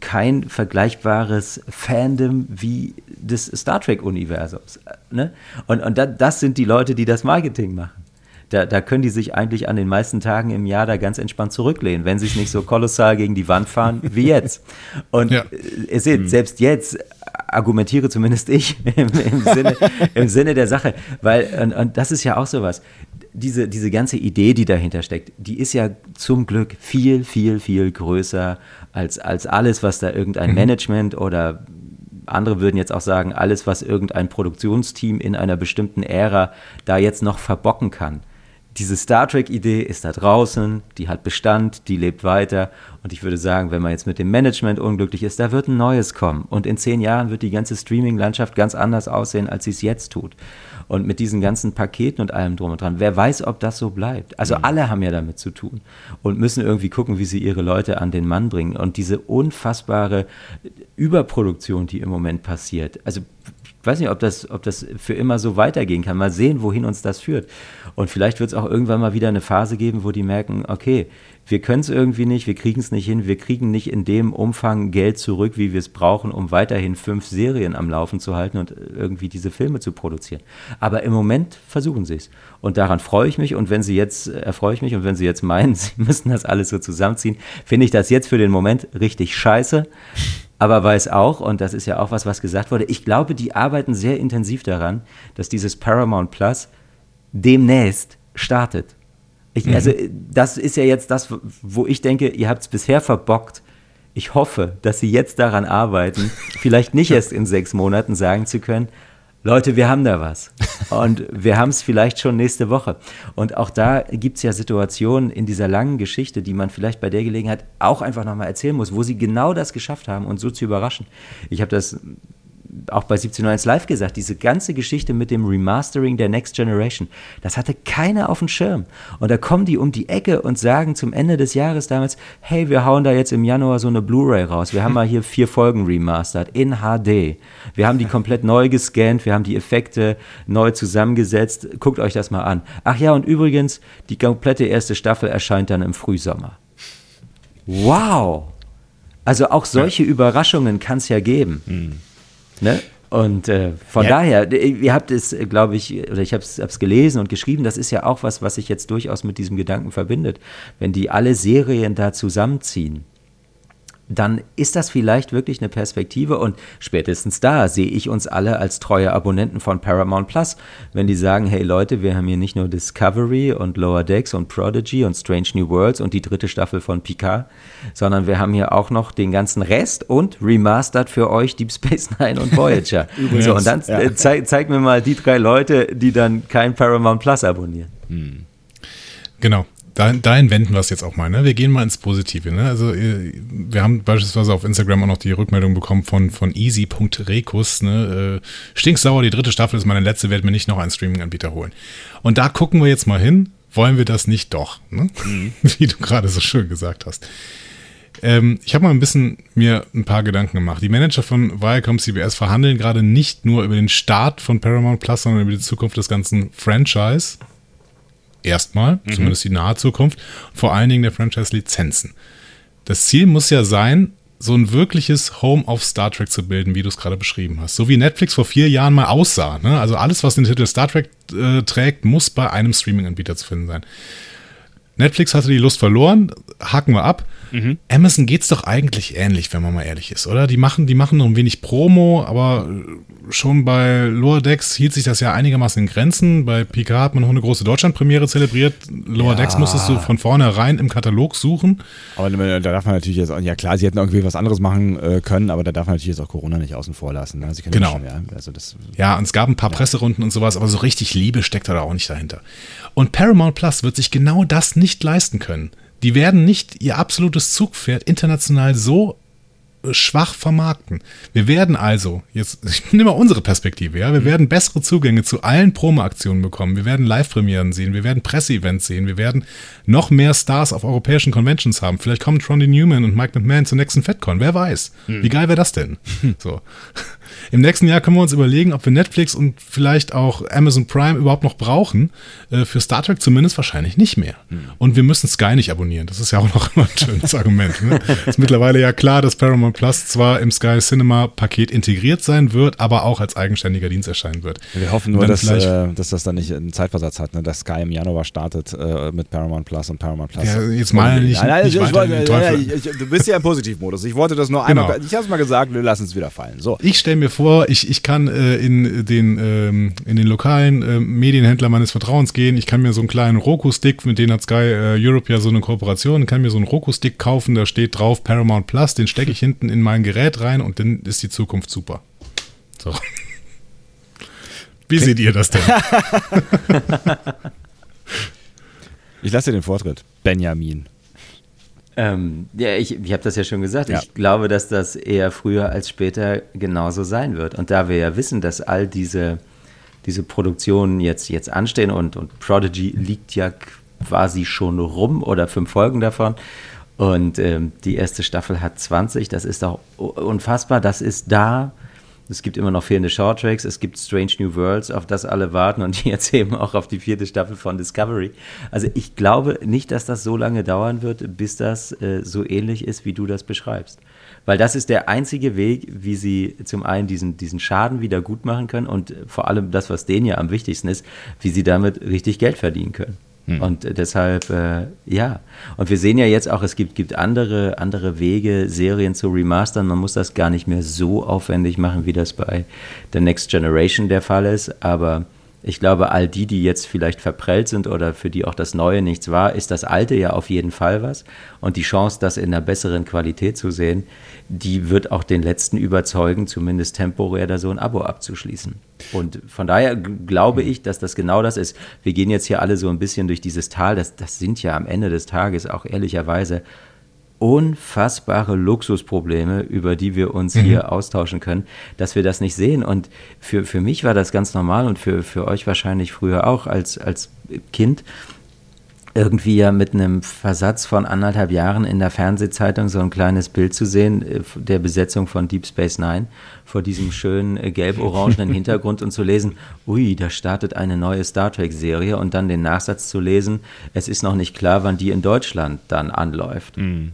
kein vergleichbares Fandom wie des Star Trek-Universums. Ne? Und, und das sind die Leute, die das Marketing machen da, da können die sich eigentlich an den meisten Tagen im Jahr da ganz entspannt zurücklehnen, wenn sie es nicht so kolossal gegen die Wand fahren wie jetzt. Und ja. ihr seht, mhm. selbst jetzt argumentiere zumindest ich im, im, Sinne, im Sinne der Sache, weil, und, und das ist ja auch sowas, diese, diese ganze Idee, die dahinter steckt, die ist ja zum Glück viel, viel, viel größer als, als alles, was da irgendein mhm. Management oder andere würden jetzt auch sagen, alles, was irgendein Produktionsteam in einer bestimmten Ära da jetzt noch verbocken kann. Diese Star Trek-Idee ist da draußen, die hat Bestand, die lebt weiter. Und ich würde sagen, wenn man jetzt mit dem Management unglücklich ist, da wird ein neues kommen. Und in zehn Jahren wird die ganze Streaming-Landschaft ganz anders aussehen, als sie es jetzt tut. Und mit diesen ganzen Paketen und allem drum und dran. Wer weiß, ob das so bleibt. Also mhm. alle haben ja damit zu tun und müssen irgendwie gucken, wie sie ihre Leute an den Mann bringen. Und diese unfassbare Überproduktion, die im Moment passiert. Also weiß nicht, ob das, ob das für immer so weitergehen kann. Mal sehen, wohin uns das führt. Und vielleicht wird es auch irgendwann mal wieder eine Phase geben, wo die merken, okay, wir können es irgendwie nicht, wir kriegen es nicht hin, wir kriegen nicht in dem Umfang Geld zurück, wie wir es brauchen, um weiterhin fünf Serien am Laufen zu halten und irgendwie diese Filme zu produzieren. Aber im Moment versuchen sie es. Und daran freue ich mich. Und wenn sie jetzt, erfreue ich mich, und wenn sie jetzt meinen, sie müssen das alles so zusammenziehen, finde ich das jetzt für den Moment richtig scheiße aber weiß auch, und das ist ja auch was, was gesagt wurde, ich glaube, die arbeiten sehr intensiv daran, dass dieses Paramount Plus demnächst startet. Ich, mhm. Also das ist ja jetzt das, wo ich denke, ihr habt es bisher verbockt. Ich hoffe, dass sie jetzt daran arbeiten, vielleicht nicht erst in sechs Monaten sagen zu können, Leute, wir haben da was. Und wir haben es vielleicht schon nächste Woche. Und auch da gibt es ja Situationen in dieser langen Geschichte, die man vielleicht bei der Gelegenheit auch einfach nochmal erzählen muss, wo sie genau das geschafft haben und so zu überraschen. Ich habe das auch bei 1701 Live gesagt, diese ganze Geschichte mit dem Remastering der Next Generation, das hatte keiner auf dem Schirm. Und da kommen die um die Ecke und sagen zum Ende des Jahres damals, hey, wir hauen da jetzt im Januar so eine Blu-ray raus. Wir haben mal hier vier Folgen remastert in HD. Wir haben die komplett neu gescannt, wir haben die Effekte neu zusammengesetzt. Guckt euch das mal an. Ach ja, und übrigens, die komplette erste Staffel erscheint dann im Frühsommer. Wow! Also auch solche. Überraschungen kann es ja geben. Mhm. Ne? Und äh, von ja. daher, ihr habt es, glaube ich, oder ich habe es gelesen und geschrieben, das ist ja auch was, was sich jetzt durchaus mit diesem Gedanken verbindet. Wenn die alle Serien da zusammenziehen, dann ist das vielleicht wirklich eine Perspektive und spätestens da sehe ich uns alle als treue Abonnenten von Paramount Plus, wenn die sagen, hey Leute, wir haben hier nicht nur Discovery und Lower Decks und Prodigy und Strange New Worlds und die dritte Staffel von Picard, sondern wir haben hier auch noch den ganzen Rest und remastered für euch Deep Space Nine und Voyager. so, und dann ja. Äh, zeig, zeig, mir mal die drei Leute, die dann kein Paramount Plus abonnieren. Hm. Genau dahin, dahin wenden wir es jetzt auch mal. Ne? Wir gehen mal ins Positive. Ne? Also äh, wir haben beispielsweise auf Instagram auch noch die Rückmeldung bekommen von, von easy.rekus. Ne? Äh, stinksauer, die dritte Staffel ist meine letzte, werde mir nicht noch einen Streaming-Anbieter holen. Und da gucken wir jetzt mal hin. Wollen wir das nicht doch? Ne? Mhm. Wie du gerade so schön gesagt hast. Ähm, ich habe mal ein bisschen mir ein paar Gedanken gemacht. Die Manager von Viacom CBS verhandeln gerade nicht nur über den Start von Paramount Plus, sondern über die Zukunft des ganzen Franchise Erstmal, mhm. zumindest die nahe Zukunft. Vor allen Dingen der Franchise-Lizenzen. Das Ziel muss ja sein, so ein wirkliches Home of Star Trek zu bilden, wie du es gerade beschrieben hast. So wie Netflix vor vier Jahren mal aussah. Ne? Also alles, was den Titel Star Trek äh, trägt, muss bei einem Streaming-Anbieter zu finden sein. Netflix hatte die Lust verloren, haken wir ab. Mhm. Amazon es doch eigentlich ähnlich, wenn man mal ehrlich ist, oder? Die machen, die machen noch ein wenig Promo, aber schon bei Lower Decks hielt sich das ja einigermaßen in Grenzen. Bei Picard hat man noch eine große Deutschlandpremiere zelebriert. Lower ja. Decks musstest du von vornherein im Katalog suchen. Aber da darf man natürlich jetzt auch, ja klar, sie hätten irgendwie was anderes machen äh, können, aber da darf man natürlich jetzt auch Corona nicht außen vor lassen. Ne? genau. Schon, ja, also das, ja, und es gab ein paar ja. Presserunden und sowas, aber so richtig Liebe steckt da auch nicht dahinter. Und Paramount Plus wird sich genau das nicht leisten können. Die werden nicht ihr absolutes Zugpferd international so schwach vermarkten. Wir werden also, jetzt, ich nehme mal unsere Perspektive, ja, wir mhm. werden bessere Zugänge zu allen Promo-Aktionen bekommen. Wir werden Live-Premieren sehen, wir werden Presseevents sehen, wir werden noch mehr Stars auf europäischen Conventions haben. Vielleicht kommen Trondy Newman und Mike McMahon zur nächsten FedCon, wer weiß. Hm. Wie geil wäre das denn? So. Im nächsten Jahr können wir uns überlegen, ob wir Netflix und vielleicht auch Amazon Prime überhaupt noch brauchen. Äh, für Star Trek zumindest wahrscheinlich nicht mehr. Hm. Und wir müssen Sky nicht abonnieren. Das ist ja auch noch immer ein schönes Argument. Ne? Ist mittlerweile ja klar, dass Paramount Plus zwar im Sky Cinema Paket integriert sein wird, aber auch als eigenständiger Dienst erscheinen wird. Wir hoffen nur, dass, äh, dass das dann nicht einen Zeitversatz hat, ne? dass Sky im Januar startet äh, mit Paramount Plus und Paramount Plus. Ja, jetzt mal nicht. Nein, nein, nicht ich, wollte, ich, ich, du bist ja im Positivmodus. Ich wollte das nur einmal. Genau. Ich habe es mal gesagt, wir lassen es wieder fallen. So. Ich stelle mir vor, ich, ich kann äh, in, den, ähm, in den lokalen äh, Medienhändler meines Vertrauens gehen. Ich kann mir so einen kleinen Roku-Stick, mit dem hat Sky äh, Europe ja so eine Kooperation, kann mir so einen Roku-Stick kaufen, da steht drauf Paramount Plus, den stecke ich hinten in mein Gerät rein und dann ist die Zukunft super. So. Wie seht ihr das denn? ich lasse dir den Vortritt, Benjamin. Ähm, ja, ich, ich habe das ja schon gesagt. Ja. Ich glaube, dass das eher früher als später genauso sein wird. Und da wir ja wissen, dass all diese, diese Produktionen jetzt, jetzt anstehen und, und Prodigy liegt ja quasi schon rum oder fünf Folgen davon. Und ähm, die erste Staffel hat 20. Das ist doch unfassbar. Das ist da es gibt immer noch fehlende Shorttracks, es gibt Strange New Worlds, auf das alle warten und jetzt eben auch auf die vierte Staffel von Discovery. Also ich glaube nicht, dass das so lange dauern wird, bis das äh, so ähnlich ist, wie du das beschreibst. Weil das ist der einzige Weg, wie sie zum einen diesen, diesen Schaden wieder gut machen können und vor allem das, was denen ja am wichtigsten ist, wie sie damit richtig Geld verdienen können. Hm. Und deshalb, äh, ja. Und wir sehen ja jetzt auch, es gibt, gibt andere, andere Wege, Serien zu remastern. Man muss das gar nicht mehr so aufwendig machen, wie das bei The Next Generation der Fall ist. Aber ich glaube, all die, die jetzt vielleicht verprellt sind oder für die auch das Neue nichts war, ist das Alte ja auf jeden Fall was. Und die Chance, das in einer besseren Qualität zu sehen, die wird auch den Letzten überzeugen, zumindest temporär da so ein Abo abzuschließen. Und von daher glaube ich, dass das genau das ist. Wir gehen jetzt hier alle so ein bisschen durch dieses Tal. Das, das sind ja am Ende des Tages auch ehrlicherweise unfassbare Luxusprobleme, über die wir uns mhm. hier austauschen können, dass wir das nicht sehen. Und für, für mich war das ganz normal und für, für euch wahrscheinlich früher auch als, als Kind irgendwie ja mit einem Versatz von anderthalb Jahren in der Fernsehzeitung so ein kleines Bild zu sehen äh, der Besetzung von Deep Space Nine vor diesem schönen äh, gelb-orangenen Hintergrund und zu lesen, ui, da startet eine neue Star Trek-Serie und dann den Nachsatz zu lesen, es ist noch nicht klar, wann die in Deutschland dann anläuft. Mhm.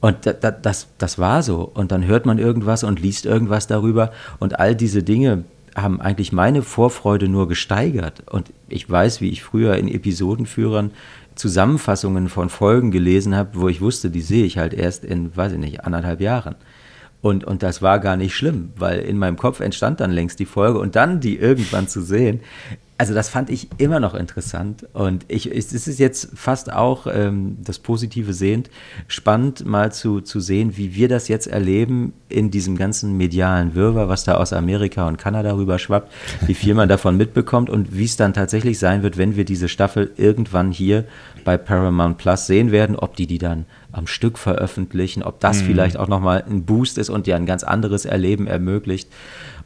Und da, da, das, das war so. Und dann hört man irgendwas und liest irgendwas darüber. Und all diese Dinge haben eigentlich meine Vorfreude nur gesteigert. Und ich weiß, wie ich früher in Episodenführern Zusammenfassungen von Folgen gelesen habe, wo ich wusste, die sehe ich halt erst in, weiß ich nicht, anderthalb Jahren. Und, und das war gar nicht schlimm, weil in meinem Kopf entstand dann längst die Folge und dann die irgendwann zu sehen, also das fand ich immer noch interessant und ich, es ist jetzt fast auch ähm, das Positive sehend, spannend mal zu, zu sehen, wie wir das jetzt erleben in diesem ganzen medialen Wirrwarr, was da aus Amerika und Kanada rüber schwappt, wie viel man davon mitbekommt und wie es dann tatsächlich sein wird, wenn wir diese Staffel irgendwann hier bei Paramount Plus sehen werden, ob die die dann am Stück veröffentlichen, ob das mhm. vielleicht auch nochmal ein Boost ist und dir ein ganz anderes Erleben ermöglicht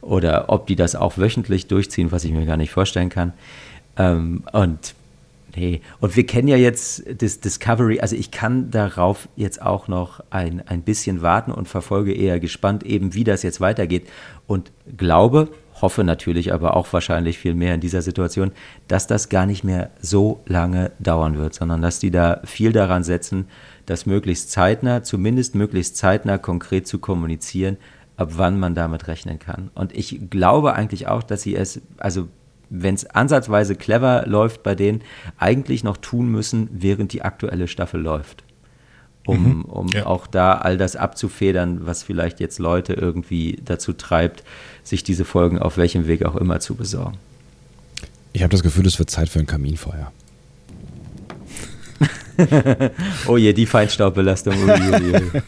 oder ob die das auch wöchentlich durchziehen, was ich mir gar nicht vorstellen kann. Ähm, und nee, und wir kennen ja jetzt das Discovery, also ich kann darauf jetzt auch noch ein, ein bisschen warten und verfolge eher gespannt eben, wie das jetzt weitergeht und glaube, hoffe natürlich aber auch wahrscheinlich viel mehr in dieser Situation, dass das gar nicht mehr so lange dauern wird, sondern dass die da viel daran setzen, das möglichst zeitnah, zumindest möglichst zeitnah konkret zu kommunizieren, ab wann man damit rechnen kann. Und ich glaube eigentlich auch, dass sie es, also wenn es ansatzweise clever läuft bei denen, eigentlich noch tun müssen, während die aktuelle Staffel läuft. Um, mhm, um ja. auch da all das abzufedern, was vielleicht jetzt Leute irgendwie dazu treibt, sich diese Folgen auf welchem Weg auch immer zu besorgen. Ich habe das Gefühl, es wird Zeit für ein Kaminfeuer. oh je, die Feinstaubbelastung. Ui, ui, ui.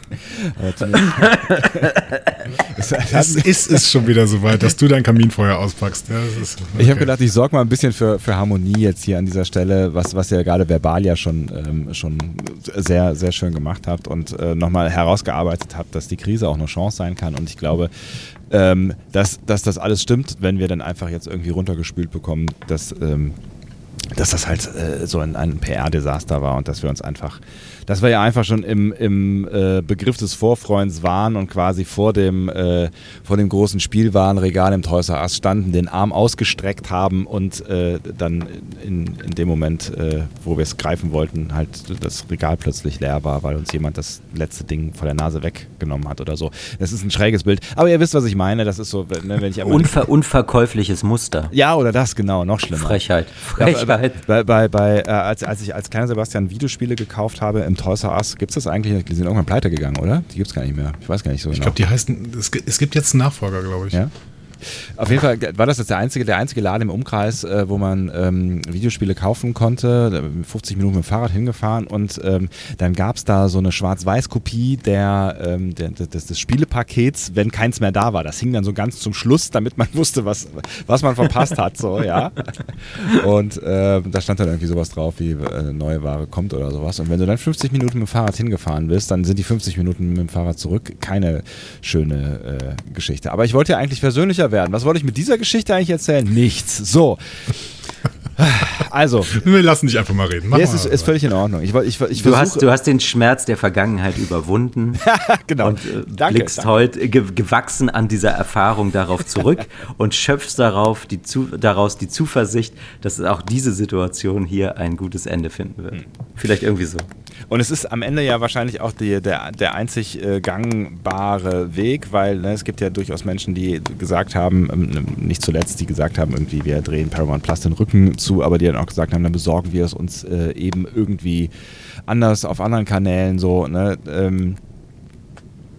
es ist es schon wieder so weit, dass du dein Kaminfeuer auspackst. Ja, ist, okay. Ich habe gedacht, ich sorge mal ein bisschen für, für Harmonie jetzt hier an dieser Stelle, was, was ihr gerade verbal ja schon, ähm, schon sehr, sehr schön gemacht habt und äh, nochmal herausgearbeitet habt, dass die Krise auch eine Chance sein kann. Und ich glaube, ähm, dass, dass das alles stimmt, wenn wir dann einfach jetzt irgendwie runtergespült bekommen, dass ähm, dass das halt äh, so ein, ein PR-Desaster war und dass wir uns einfach dass wir ja einfach schon im, im äh, Begriff des Vorfreunds waren und quasi vor dem, äh, vor dem großen Spielwarenregal im Toys R Us standen, den Arm ausgestreckt haben und äh, dann in, in dem Moment, äh, wo wir es greifen wollten, halt das Regal plötzlich leer war, weil uns jemand das letzte Ding vor der Nase weggenommen hat oder so. Das ist ein schräges Bild. Aber ihr wisst, was ich meine. Das ist so, ne, wenn ich Unver Unverkäufliches Muster. Ja, oder das, genau, noch schlimmer. Frechheit. Frechheit. Ja, bei, bei, bei, äh, als, als ich als kleiner Sebastian Videospiele gekauft habe im Toys R Us, gibt es das eigentlich? Die sind irgendwann pleite gegangen, oder? Die gibt es gar nicht mehr. Ich weiß gar nicht so genau. Ich glaube, die heißen, es, es, gibt jetzt einen Nachfolger, glaube ich. Ja? Auf jeden Fall war das jetzt der einzige, der einzige Laden im Umkreis, äh, wo man ähm, Videospiele kaufen konnte. 50 Minuten mit dem Fahrrad hingefahren und ähm, dann gab es da so eine Schwarz-Weiß-Kopie der, ähm, der, des, des Spielepakets, wenn keins mehr da war. Das hing dann so ganz zum Schluss, damit man wusste, was, was man verpasst hat. So, ja. Und äh, da stand dann irgendwie sowas drauf, wie äh, neue Ware kommt oder sowas. Und wenn du dann 50 Minuten mit dem Fahrrad hingefahren bist, dann sind die 50 Minuten mit dem Fahrrad zurück keine schöne äh, Geschichte. Aber ich wollte ja eigentlich persönlicher werden. Was wollte ich mit dieser Geschichte eigentlich erzählen? Nichts. So. Also. Wir lassen dich einfach mal reden. Mach nee, es ist, ist, völlig in Ordnung. Ich, ich, ich du, hast, du hast den Schmerz der Vergangenheit überwunden. genau. Und äh, danke, blickst danke. heute ge gewachsen an dieser Erfahrung darauf zurück und schöpfst darauf die zu, daraus die Zuversicht, dass auch diese Situation hier ein gutes Ende finden wird. Hm. Vielleicht irgendwie so. Und es ist am Ende ja wahrscheinlich auch die, der, der einzig äh, gangbare Weg, weil ne, es gibt ja durchaus Menschen, die gesagt haben, ähm, nicht zuletzt, die gesagt haben, irgendwie wir drehen Paramount Plus den Rücken zu, aber die dann auch gesagt haben, dann besorgen wir es uns äh, eben irgendwie anders auf anderen Kanälen so. Ne? Ähm,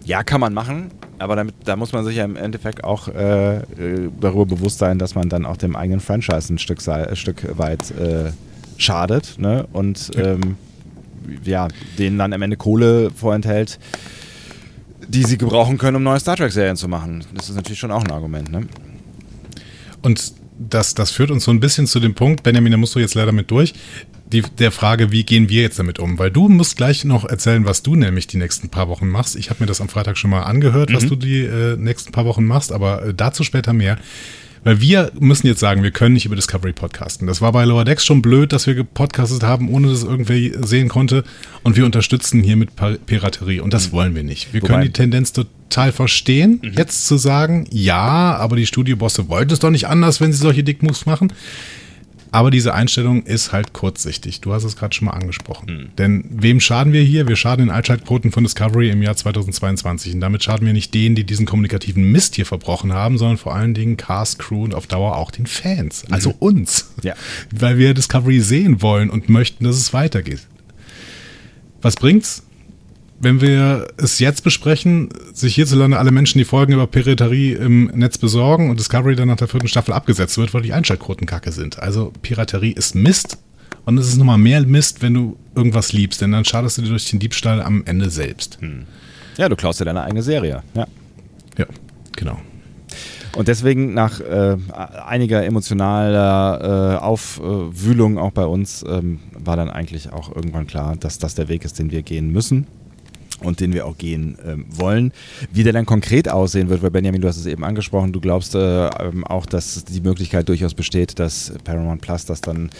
ja, kann man machen, aber damit, da muss man sich ja im Endeffekt auch äh, äh darüber bewusst sein, dass man dann auch dem eigenen Franchise ein Stück, ein Stück weit äh, schadet. Ne? Und ähm, ja, denen dann am Ende Kohle vorenthält, die sie gebrauchen können, um neue Star Trek-Serien zu machen. Das ist natürlich schon auch ein Argument, ne? Und das, das führt uns so ein bisschen zu dem Punkt, Benjamin, da musst du jetzt leider mit durch, die, der Frage, wie gehen wir jetzt damit um? Weil du musst gleich noch erzählen, was du nämlich die nächsten paar Wochen machst. Ich habe mir das am Freitag schon mal angehört, mhm. was du die äh, nächsten paar Wochen machst, aber äh, dazu später mehr. Weil wir müssen jetzt sagen, wir können nicht über Discovery podcasten. Das war bei Lower Decks schon blöd, dass wir gepodcastet haben, ohne dass irgendwer sehen konnte. Und wir unterstützen hier mit Piraterie. Und das mhm. wollen wir nicht. Wir Wobei, können die Tendenz total verstehen, mhm. jetzt zu sagen, ja, aber die Studiobosse wollten es doch nicht anders, wenn sie solche Dickmoves machen. Aber diese Einstellung ist halt kurzsichtig. Du hast es gerade schon mal angesprochen. Mhm. Denn wem schaden wir hier? Wir schaden den Altschaltquoten von Discovery im Jahr 2022. Und damit schaden wir nicht denen, die diesen kommunikativen Mist hier verbrochen haben, sondern vor allen Dingen Cast, Crew und auf Dauer auch den Fans. Mhm. Also uns. Ja. Weil wir Discovery sehen wollen und möchten, dass es weitergeht. Was bringt's? Wenn wir es jetzt besprechen, sich hierzulande alle Menschen die Folgen über Piraterie im Netz besorgen und Discovery dann nach der vierten Staffel abgesetzt wird, weil die Einschaltquoten kacke sind. Also Piraterie ist Mist und es ist nochmal mehr Mist, wenn du irgendwas liebst, denn dann schadest du dir durch den Diebstahl am Ende selbst. Hm. Ja, du klaust dir deine eigene Serie. Ja, ja genau. Und deswegen nach äh, einiger emotionaler äh, Aufwühlung auch bei uns ähm, war dann eigentlich auch irgendwann klar, dass das der Weg ist, den wir gehen müssen und den wir auch gehen ähm, wollen. Wie der dann konkret aussehen wird, weil Benjamin, du hast es eben angesprochen, du glaubst äh, ähm, auch, dass die Möglichkeit durchaus besteht, dass Paramount Plus das dann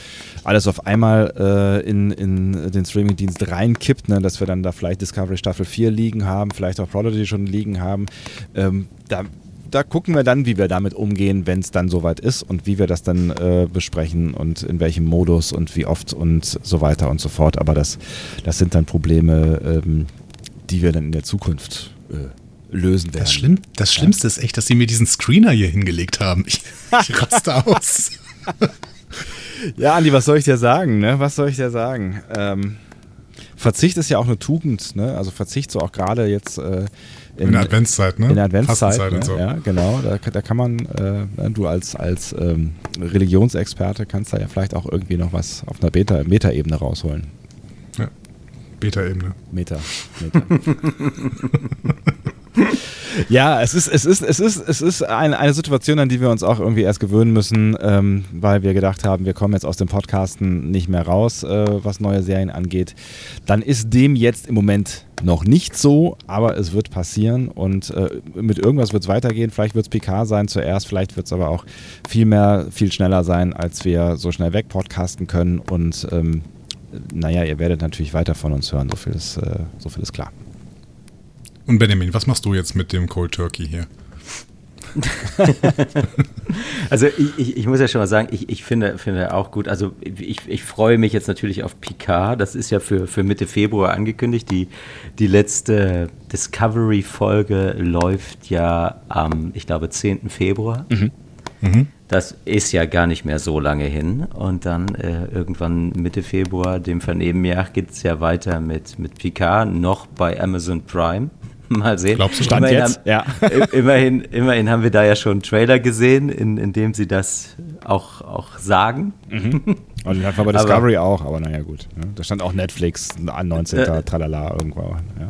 alles auf einmal äh, in, in den Streamingdienst reinkippt, ne? dass wir dann da vielleicht Discovery Staffel 4 liegen haben, vielleicht auch Prodigy schon liegen haben. Ähm, da da gucken wir dann, wie wir damit umgehen, wenn es dann soweit ist und wie wir das dann äh, besprechen und in welchem Modus und wie oft und so weiter und so fort. Aber das, das sind dann Probleme, ähm, die wir dann in der Zukunft äh, lösen werden. Das, Schlimm, das Schlimmste ja? ist echt, dass sie mir diesen Screener hier hingelegt haben. Ich, ich raste aus. ja, Andi, was soll ich dir sagen? Ne? Was soll ich dir sagen? Ähm, Verzicht ist ja auch eine Tugend, ne? Also Verzicht so auch gerade jetzt äh, in, in, der Adventszeit, ne? In der Adventszeit, ne? so. ja, genau. Da, da, kann man, äh, ne, du als, als ähm, Religionsexperte kannst da ja vielleicht auch irgendwie noch was auf einer Beta-Ebene Beta rausholen. Beta-Ebene. Meta. Meta. ja, es ist, es ist, es ist, es ist eine, eine Situation, an die wir uns auch irgendwie erst gewöhnen müssen, ähm, weil wir gedacht haben, wir kommen jetzt aus dem Podcasten nicht mehr raus, äh, was neue Serien angeht. Dann ist dem jetzt im Moment noch nicht so, aber es wird passieren und äh, mit irgendwas wird es weitergehen. Vielleicht wird es PK sein zuerst, vielleicht wird es aber auch viel mehr, viel schneller sein, als wir so schnell wegpodcasten können und ähm, naja, ihr werdet natürlich weiter von uns hören, so viel ist, äh, so viel ist klar. Und Benjamin, was machst du jetzt mit dem Cold Turkey hier? also ich, ich, ich, muss ja schon mal sagen, ich, ich finde, finde auch gut, also ich, ich freue mich jetzt natürlich auf Picard, das ist ja für, für Mitte Februar angekündigt, die, die letzte Discovery-Folge läuft ja am, ich glaube, 10. Februar. Mhm. Mhm. Das ist ja gar nicht mehr so lange hin. Und dann äh, irgendwann Mitte Februar, dem Vernehmen nach, geht es ja weiter mit, mit Picard, noch bei Amazon Prime. Mal sehen. Glaubst du, Stand immerhin jetzt? Haben, ja. immerhin, immerhin haben wir da ja schon einen Trailer gesehen, in, in dem sie das auch, auch sagen. Mhm. Und den hatten wir bei Discovery aber, auch, aber naja, gut. Ja. Da stand auch Netflix an 19. Äh, tralala irgendwo. Ja.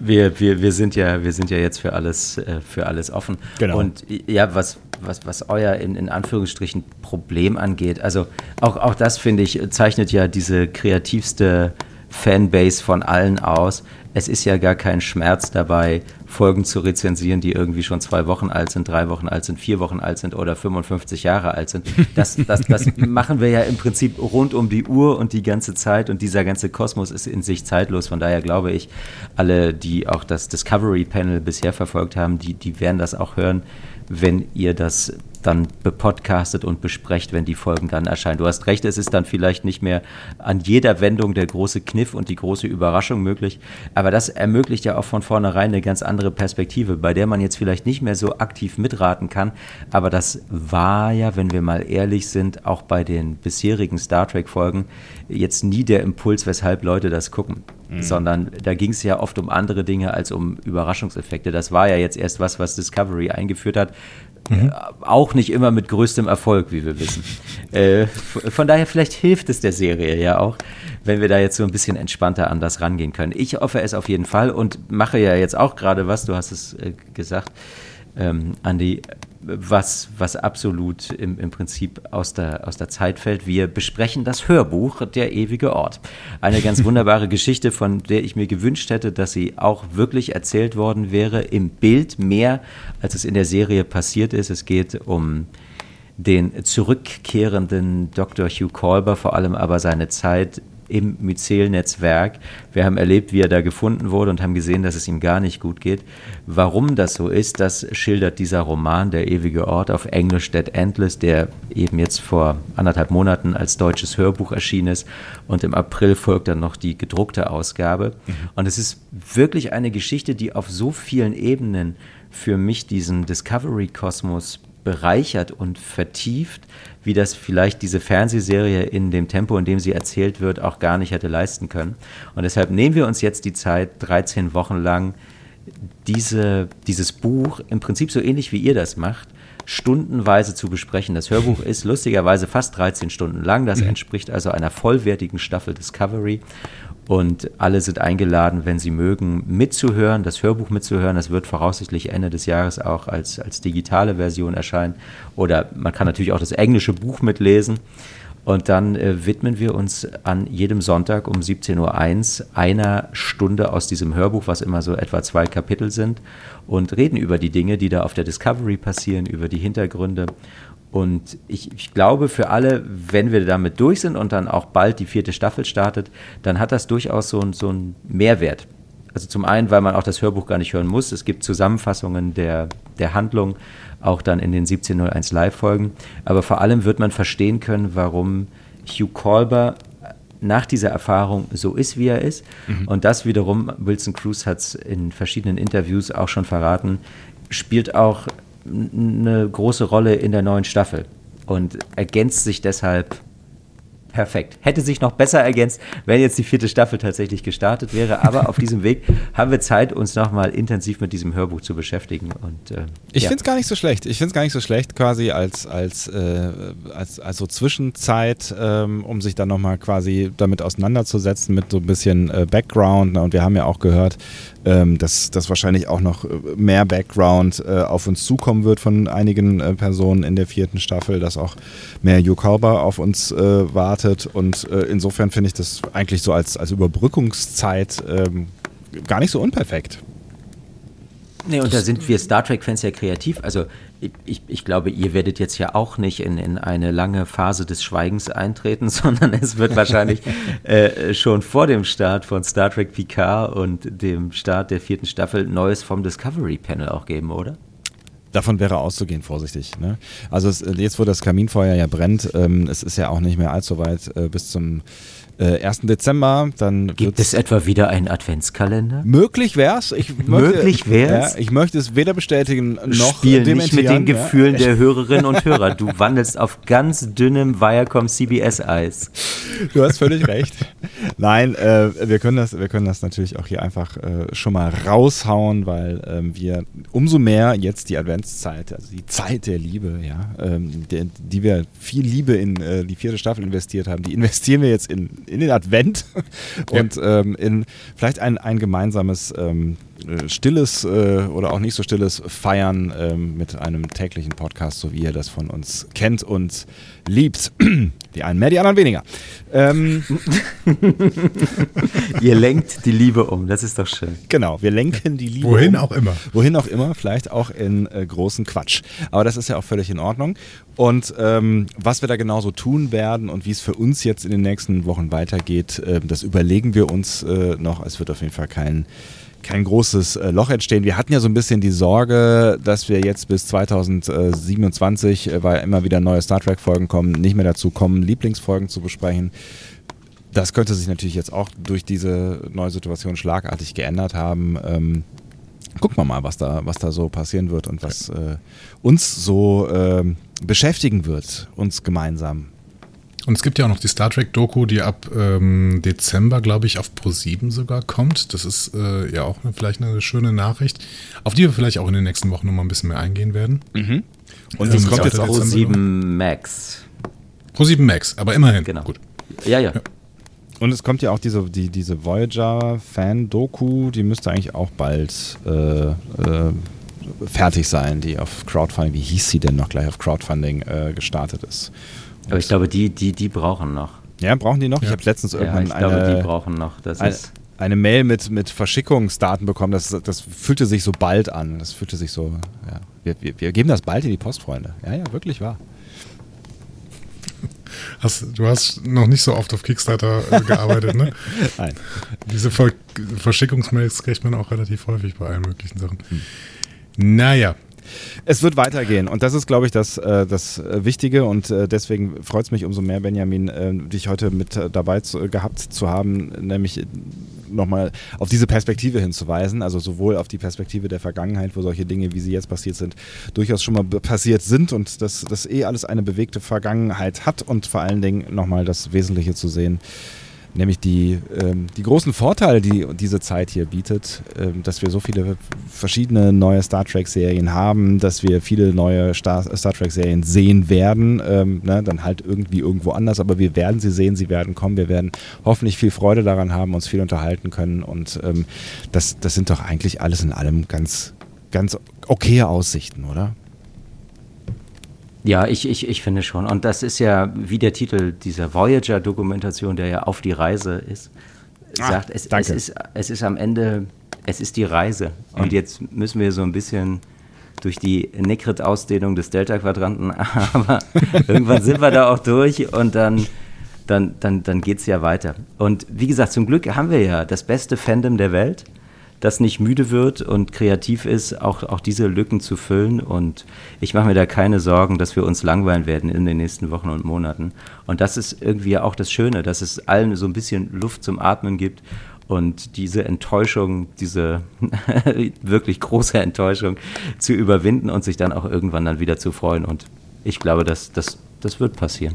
Wir, wir, wir, sind ja, wir sind ja jetzt für alles, äh, für alles offen. Genau. Und ja, was, was, was euer in, in Anführungsstrichen Problem angeht, also auch, auch das, finde ich, zeichnet ja diese kreativste Fanbase von allen aus. Es ist ja gar kein Schmerz dabei, Folgen zu rezensieren, die irgendwie schon zwei Wochen alt sind, drei Wochen alt sind, vier Wochen alt sind oder 55 Jahre alt sind. Das, das, das machen wir ja im Prinzip rund um die Uhr und die ganze Zeit und dieser ganze Kosmos ist in sich zeitlos. Von daher glaube ich, alle, die auch das Discovery Panel bisher verfolgt haben, die, die werden das auch hören, wenn ihr das dann bepodcastet und besprecht, wenn die Folgen dann erscheinen. Du hast recht, es ist dann vielleicht nicht mehr an jeder Wendung der große Kniff und die große Überraschung möglich, aber das ermöglicht ja auch von vornherein eine ganz andere Perspektive, bei der man jetzt vielleicht nicht mehr so aktiv mitraten kann, aber das war ja, wenn wir mal ehrlich sind, auch bei den bisherigen Star Trek-Folgen jetzt nie der Impuls, weshalb Leute das gucken. Mhm. Sondern da ging es ja oft um andere Dinge als um Überraschungseffekte. Das war ja jetzt erst was, was Discovery eingeführt hat, Mhm. Auch nicht immer mit größtem Erfolg, wie wir wissen. Äh, von daher, vielleicht hilft es der Serie ja auch, wenn wir da jetzt so ein bisschen entspannter an das rangehen können. Ich hoffe es auf jeden Fall und mache ja jetzt auch gerade was, du hast es äh, gesagt, ähm, Andi, was, was absolut im, im Prinzip aus der, aus der Zeit fällt. Wir besprechen das Hörbuch Der ewige Ort. Eine ganz wunderbare Geschichte, von der ich mir gewünscht hätte, dass sie auch wirklich erzählt worden wäre, im Bild mehr, als es in der Serie passiert ist. Es geht um den zurückkehrenden Dr. Hugh Colber, vor allem aber seine Zeit im Myzel-Netzwerk. Wir haben erlebt, wie er da gefunden wurde und haben gesehen, dass es ihm gar nicht gut geht. Warum das so ist, das schildert dieser Roman, Der ewige Ort, auf Englisch Dead Endless, der eben jetzt vor anderthalb Monaten als deutsches Hörbuch erschienen ist. Und im April folgt dann noch die gedruckte Ausgabe. Mhm. Und es ist wirklich eine Geschichte, die auf so vielen Ebenen für mich diesen Discovery-Kosmos bereichert und vertieft, wie das vielleicht diese Fernsehserie in dem Tempo, in dem sie erzählt wird, auch gar nicht hätte leisten können. Und deshalb nehmen wir uns jetzt die Zeit, 13 Wochen lang diese, dieses Buch, im Prinzip so ähnlich wie ihr das macht, stundenweise zu besprechen. Das Hörbuch ist lustigerweise fast 13 Stunden lang. Das mhm. entspricht also einer vollwertigen Staffel Discovery. Und alle sind eingeladen, wenn sie mögen, mitzuhören, das Hörbuch mitzuhören. Das wird voraussichtlich Ende des Jahres auch als, als digitale Version erscheinen. Oder man kann natürlich auch das englische Buch mitlesen. Und dann äh, widmen wir uns an jedem Sonntag um 17.01 Uhr einer Stunde aus diesem Hörbuch, was immer so etwa zwei Kapitel sind, und reden über die Dinge, die da auf der Discovery passieren, über die Hintergründe und ich, ich, glaube für alle, wenn wir damit durch sind und dann auch bald die vierte Staffel startet, dann hat das durchaus so, so einen Mehrwert. Also zum einen, weil man auch das Hörbuch gar nicht hören muss. Es gibt Zusammenfassungen der, der Handlung, auch dann in den 1701 Live-Folgen. Aber vor allem wird man verstehen können, warum Hugh Colber nach dieser Erfahrung so ist, wie er ist. Mhm. Und das wiederum, Wilson Cruz hat es in verschiedenen Interviews auch schon verraten, spielt auch eine große Rolle in der neuen Staffel und ergänzt sich deshalb perfekt. Hätte sich noch besser ergänzt, wenn jetzt die vierte Staffel tatsächlich gestartet wäre. Aber auf diesem Weg haben wir Zeit, uns nochmal intensiv mit diesem Hörbuch zu beschäftigen. Und, äh, ich ja. finde es gar nicht so schlecht. Ich finde es gar nicht so schlecht, quasi als, als, äh, als, als so Zwischenzeit, ähm, um sich dann nochmal quasi damit auseinanderzusetzen, mit so ein bisschen äh, Background. Und wir haben ja auch gehört, ähm, dass, dass wahrscheinlich auch noch äh, mehr Background äh, auf uns zukommen wird von einigen äh, Personen in der vierten Staffel, dass auch mehr Calber auf uns äh, wartet. Und äh, insofern finde ich das eigentlich so als, als Überbrückungszeit ähm, gar nicht so unperfekt. Nee, und da sind wir Star Trek-Fans ja kreativ. Also ich, ich, glaube, ihr werdet jetzt ja auch nicht in, in eine lange Phase des Schweigens eintreten, sondern es wird wahrscheinlich äh, schon vor dem Start von Star Trek Picard und dem Start der vierten Staffel Neues vom Discovery Panel auch geben, oder? Davon wäre auszugehen, vorsichtig. Ne? Also es, jetzt, wo das Kaminfeuer ja brennt, ähm, es ist ja auch nicht mehr allzu weit äh, bis zum äh, 1. Dezember. Dann Gibt es etwa wieder einen Adventskalender? Möglich wär's. Ich möchte, möglich wär's? Ja, ich möchte es weder bestätigen noch Spiel nicht mit den Gefühlen ja. der Hörerinnen und Hörer. Du wandelst auf ganz dünnem Viacom CBS-Eis. Du hast völlig recht. Nein, äh, wir, können das, wir können das natürlich auch hier einfach äh, schon mal raushauen, weil ähm, wir umso mehr jetzt die Adventszeit, also die Zeit der Liebe, ja, ähm, die, die, wir viel Liebe in äh, die vierte Staffel investiert haben, die investieren wir jetzt in in den Advent und ja. ähm, in vielleicht ein, ein gemeinsames ähm, äh, stilles äh, oder auch nicht so stilles Feiern ähm, mit einem täglichen Podcast, so wie ihr das von uns kennt und liebt. Die einen mehr, die anderen weniger. Ähm, ihr lenkt die Liebe um, das ist doch schön. Genau, wir lenken die Liebe Wohin um. auch immer. Wohin auch immer, vielleicht auch in äh, großen Quatsch. Aber das ist ja auch völlig in Ordnung. Und ähm, was wir da genauso tun werden und wie es für uns jetzt in den nächsten Wochen weitergeht, äh, das überlegen wir uns äh, noch. Es wird auf jeden Fall kein kein großes äh, Loch entstehen. Wir hatten ja so ein bisschen die Sorge, dass wir jetzt bis 2027, äh, weil immer wieder neue Star Trek-Folgen kommen, nicht mehr dazu kommen, Lieblingsfolgen zu besprechen. Das könnte sich natürlich jetzt auch durch diese neue Situation schlagartig geändert haben. Ähm, gucken wir mal, was da, was da so passieren wird und was äh, uns so äh, beschäftigen wird, uns gemeinsam. Und es gibt ja auch noch die Star Trek-Doku, die ab ähm, Dezember, glaube ich, auf Pro7 sogar kommt. Das ist äh, ja auch eine, vielleicht eine schöne Nachricht, auf die wir vielleicht auch in den nächsten Wochen nochmal ein bisschen mehr eingehen werden. Mhm. Und das ähm, kommt jetzt auch Pro7 Max. Pro7 Max, aber immerhin. Genau. Gut. Ja, ja. ja. Und es kommt ja auch diese, die, diese Voyager-Fan-Doku, die müsste eigentlich auch bald äh, äh, fertig sein, die auf Crowdfunding, wie hieß sie denn noch gleich auf Crowdfunding äh, gestartet ist. Aber ich glaube, die, die, die brauchen noch. Ja, brauchen die noch? Ja. Ich habe letztens irgendwann ja, ich eine, glaube, die brauchen noch. Das eine, ist eine Mail mit, mit Verschickungsdaten bekommen. Das, das fühlte sich so bald an. Das fühlte sich so, ja. Wir, wir, wir geben das bald in die Post, Freunde. Ja, ja, wirklich wahr. Hast, du hast noch nicht so oft auf Kickstarter äh, gearbeitet, ne? Nein. Diese Ver Verschickungsmails kriegt man auch relativ häufig bei allen möglichen Sachen. Hm. Naja, es wird weitergehen und das ist, glaube ich, das, äh, das Wichtige und äh, deswegen freut es mich umso mehr, Benjamin, äh, dich heute mit dabei zu, gehabt zu haben, nämlich nochmal auf diese Perspektive hinzuweisen, also sowohl auf die Perspektive der Vergangenheit, wo solche Dinge, wie sie jetzt passiert sind, durchaus schon mal passiert sind und dass das eh alles eine bewegte Vergangenheit hat und vor allen Dingen nochmal das Wesentliche zu sehen, nämlich die, ähm, die großen Vorteile, die diese Zeit hier bietet, ähm, dass wir so viele verschiedene neue Star Trek-Serien haben, dass wir viele neue Star, Star Trek-Serien sehen werden, ähm, ne, dann halt irgendwie irgendwo anders, aber wir werden sie sehen, sie werden kommen, wir werden hoffentlich viel Freude daran haben, uns viel unterhalten können. Und ähm, das, das sind doch eigentlich alles in allem ganz, ganz okaye Aussichten, oder? Ja, ich, ich, ich finde schon. Und das ist ja, wie der Titel dieser Voyager-Dokumentation, der ja auf die Reise ist, ah, sagt, es, es, ist, es ist am Ende, es ist die Reise. Und mhm. jetzt müssen wir so ein bisschen durch die Nekrit-Ausdehnung des Delta-Quadranten, aber irgendwann sind wir da auch durch und dann, dann, dann, dann geht es ja weiter. Und wie gesagt, zum Glück haben wir ja das beste Fandom der Welt das nicht müde wird und kreativ ist, auch, auch diese Lücken zu füllen. Und ich mache mir da keine Sorgen, dass wir uns langweilen werden in den nächsten Wochen und Monaten. Und das ist irgendwie auch das Schöne, dass es allen so ein bisschen Luft zum Atmen gibt und diese Enttäuschung, diese wirklich große Enttäuschung zu überwinden und sich dann auch irgendwann dann wieder zu freuen. Und ich glaube, dass das, das wird passieren.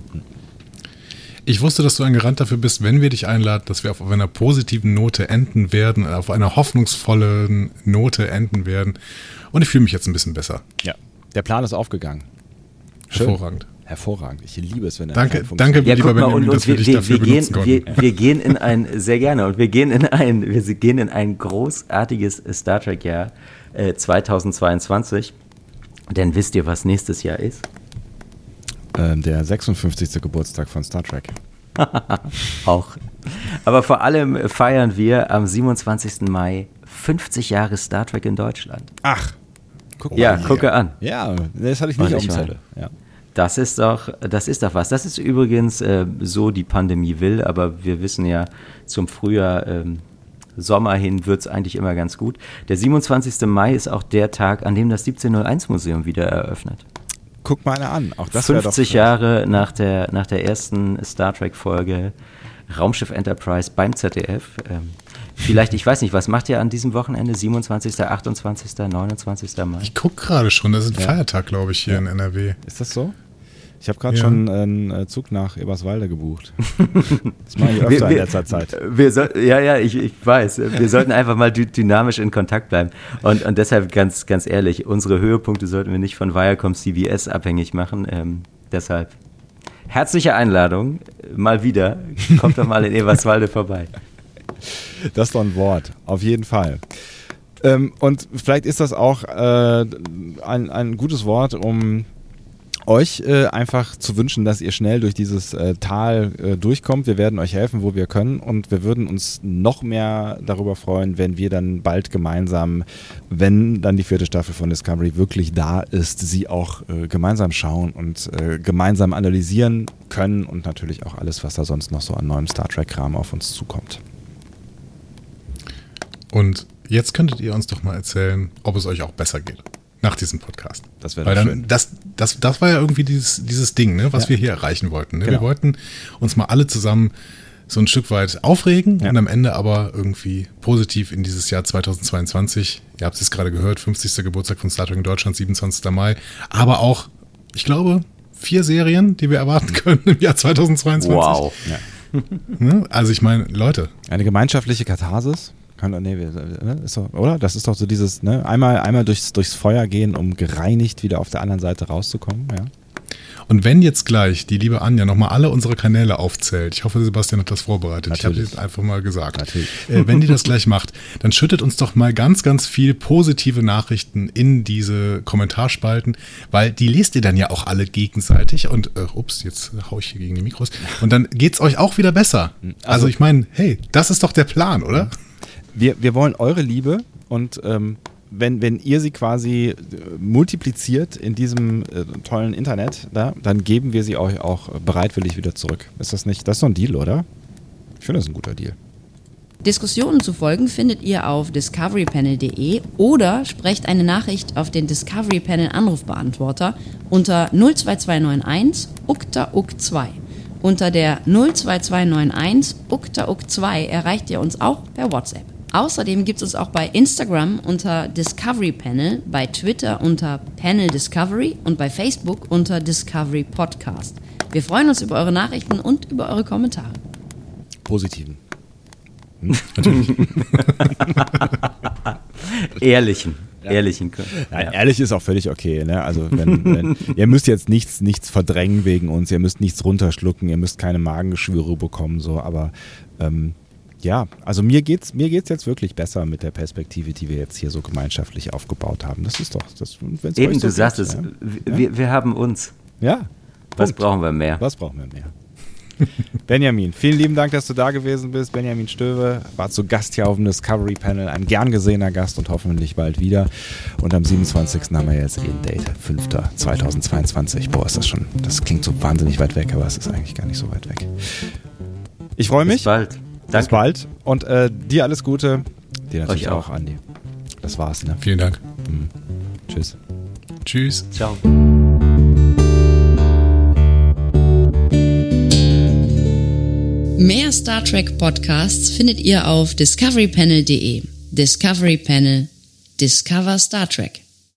Ich wusste, dass du ein Garant dafür bist, wenn wir dich einladen, dass wir auf einer positiven Note enden werden, auf einer hoffnungsvollen Note enden werden. Und ich fühle mich jetzt ein bisschen besser. Ja, der Plan ist aufgegangen. Schön. Hervorragend. Hervorragend. Ich liebe es, wenn er Danke, danke ja, lieber mal, Benjamin, und, dass wir, wir dich dafür wir gehen, wir, wir, gehen in ein, sehr gerne, und wir gehen in ein, wir gehen in ein großartiges Star Trek Jahr äh, 2022. Denn wisst ihr, was nächstes Jahr ist? Äh, der 56. Geburtstag von Star Trek. Auch. Aber vor allem feiern wir am 27. Mai 50 Jahre Star Trek in Deutschland. Ach, guck mal. Ja, gucke an. Ja, das hatte ich nicht auf dem Zettel. Ja. Das ist doch, das ist doch was. Das ist übrigens äh, so, die Pandemie will, aber wir wissen ja, zum Frühjahr ähm, Sommer hin wird es eigentlich immer ganz gut. Der 27. Mai ist auch der Tag, an dem das 1701 Museum wieder eröffnet. Guck mal eine an. Auch das 50 doch Jahre nach der, nach der ersten Star Trek-Folge Raumschiff Enterprise beim ZDF. Ähm, vielleicht, ich weiß nicht, was macht ihr an diesem Wochenende? 27., 28., 29. Mai? Ich gucke gerade schon, das ist ein ja. Feiertag, glaube ich, hier ja. in NRW. Ist das so? Ich habe gerade ja. schon einen äh, Zug nach Eberswalde gebucht. Das mache ich öfter wir, in letzter Zeit. Wir soll, ja, ja, ich, ich weiß. Wir sollten einfach mal dynamisch in Kontakt bleiben. Und, und deshalb ganz, ganz ehrlich, unsere Höhepunkte sollten wir nicht von Viacom CBS abhängig machen. Ähm, deshalb herzliche Einladung, mal wieder. Kommt doch mal in Eberswalde vorbei. Das ist doch ein Wort, auf jeden Fall. Ähm, und vielleicht ist das auch äh, ein, ein gutes Wort, um euch äh, einfach zu wünschen, dass ihr schnell durch dieses äh, Tal äh, durchkommt. Wir werden euch helfen, wo wir können und wir würden uns noch mehr darüber freuen, wenn wir dann bald gemeinsam, wenn dann die vierte Staffel von Discovery wirklich da ist, sie auch äh, gemeinsam schauen und äh, gemeinsam analysieren können und natürlich auch alles, was da sonst noch so an neuem Star Trek-Kram auf uns zukommt. Und jetzt könntet ihr uns doch mal erzählen, ob es euch auch besser geht nach diesem Podcast. Das wäre schön. Das, das, das war ja irgendwie dieses, dieses Ding, ne, was ja. wir hier erreichen wollten. Ne? Genau. Wir wollten uns mal alle zusammen so ein Stück weit aufregen ja. und am Ende aber irgendwie positiv in dieses Jahr 2022. Ihr habt es gerade gehört, 50. Geburtstag von Star Trek in Deutschland, 27. Mai. Aber auch, ich glaube, vier Serien, die wir erwarten können im Jahr 2022. Wow. Ja. Ne? Also ich meine, Leute. Eine gemeinschaftliche Katharsis. Kann, nee, ne, ist doch, oder? Das ist doch so dieses, ne? Einmal, einmal durchs, durchs Feuer gehen, um gereinigt wieder auf der anderen Seite rauszukommen, ja. Und wenn jetzt gleich die liebe Anja nochmal alle unsere Kanäle aufzählt, ich hoffe, Sebastian hat das vorbereitet, Natürlich. ich habe jetzt einfach mal gesagt, äh, wenn die das gleich macht, dann schüttet uns doch mal ganz, ganz viel positive Nachrichten in diese Kommentarspalten, weil die lest ihr dann ja auch alle gegenseitig und, äh, ups, jetzt haue ich hier gegen die Mikros, und dann geht es euch auch wieder besser. Also, also ich meine, hey, das ist doch der Plan, oder? Wir, wir wollen eure Liebe und ähm, wenn, wenn ihr sie quasi äh, multipliziert in diesem äh, tollen Internet, da, dann geben wir sie euch auch bereitwillig wieder zurück. Ist das nicht, das ist doch ein Deal, oder? Ich finde das ein guter Deal. Diskussionen zu folgen findet ihr auf discoverypanel.de oder sprecht eine Nachricht auf den Discovery Panel Anrufbeantworter unter 02291 ukta uk 2 Unter der 02291 ukta uk 2 erreicht ihr uns auch per WhatsApp. Außerdem gibt es uns auch bei Instagram unter Discovery Panel, bei Twitter unter Panel Discovery und bei Facebook unter Discovery Podcast. Wir freuen uns über eure Nachrichten und über eure Kommentare. Positiven. Hm? Natürlich. Ehrlichen. Ja. Ehrlichen. Nein, ja. Ehrlich ist auch völlig okay. Ne? Also wenn, wenn, ihr müsst jetzt nichts, nichts verdrängen wegen uns, ihr müsst nichts runterschlucken, ihr müsst keine Magengeschwüre bekommen, so, aber ähm, ja, also mir geht's mir geht's jetzt wirklich besser mit der Perspektive, die wir jetzt hier so gemeinschaftlich aufgebaut haben. Das ist doch, das, wenn's Eben, so du sagst es, ja? wir, wir haben uns. Ja. Was Punkt. brauchen wir mehr? Was brauchen wir mehr? Benjamin, vielen lieben Dank, dass du da gewesen bist. Benjamin Stöwe war zu Gast hier auf dem Discovery Panel, ein gern gesehener Gast und hoffentlich bald wieder. Und am 27. haben wir jetzt ein Date, 5.2022. Boah, ist das schon, das klingt so wahnsinnig weit weg, aber es ist eigentlich gar nicht so weit weg. Ich freue mich. Bis bald. Danke. Bis bald und äh, dir alles Gute. Dir natürlich Euch auch. auch, Andi. Das war's, ne? Vielen Dank. Mhm. Tschüss. Tschüss. Ciao. Mehr Star Trek Podcasts findet ihr auf discoverypanel.de. Discovery Panel. Discover Star Trek.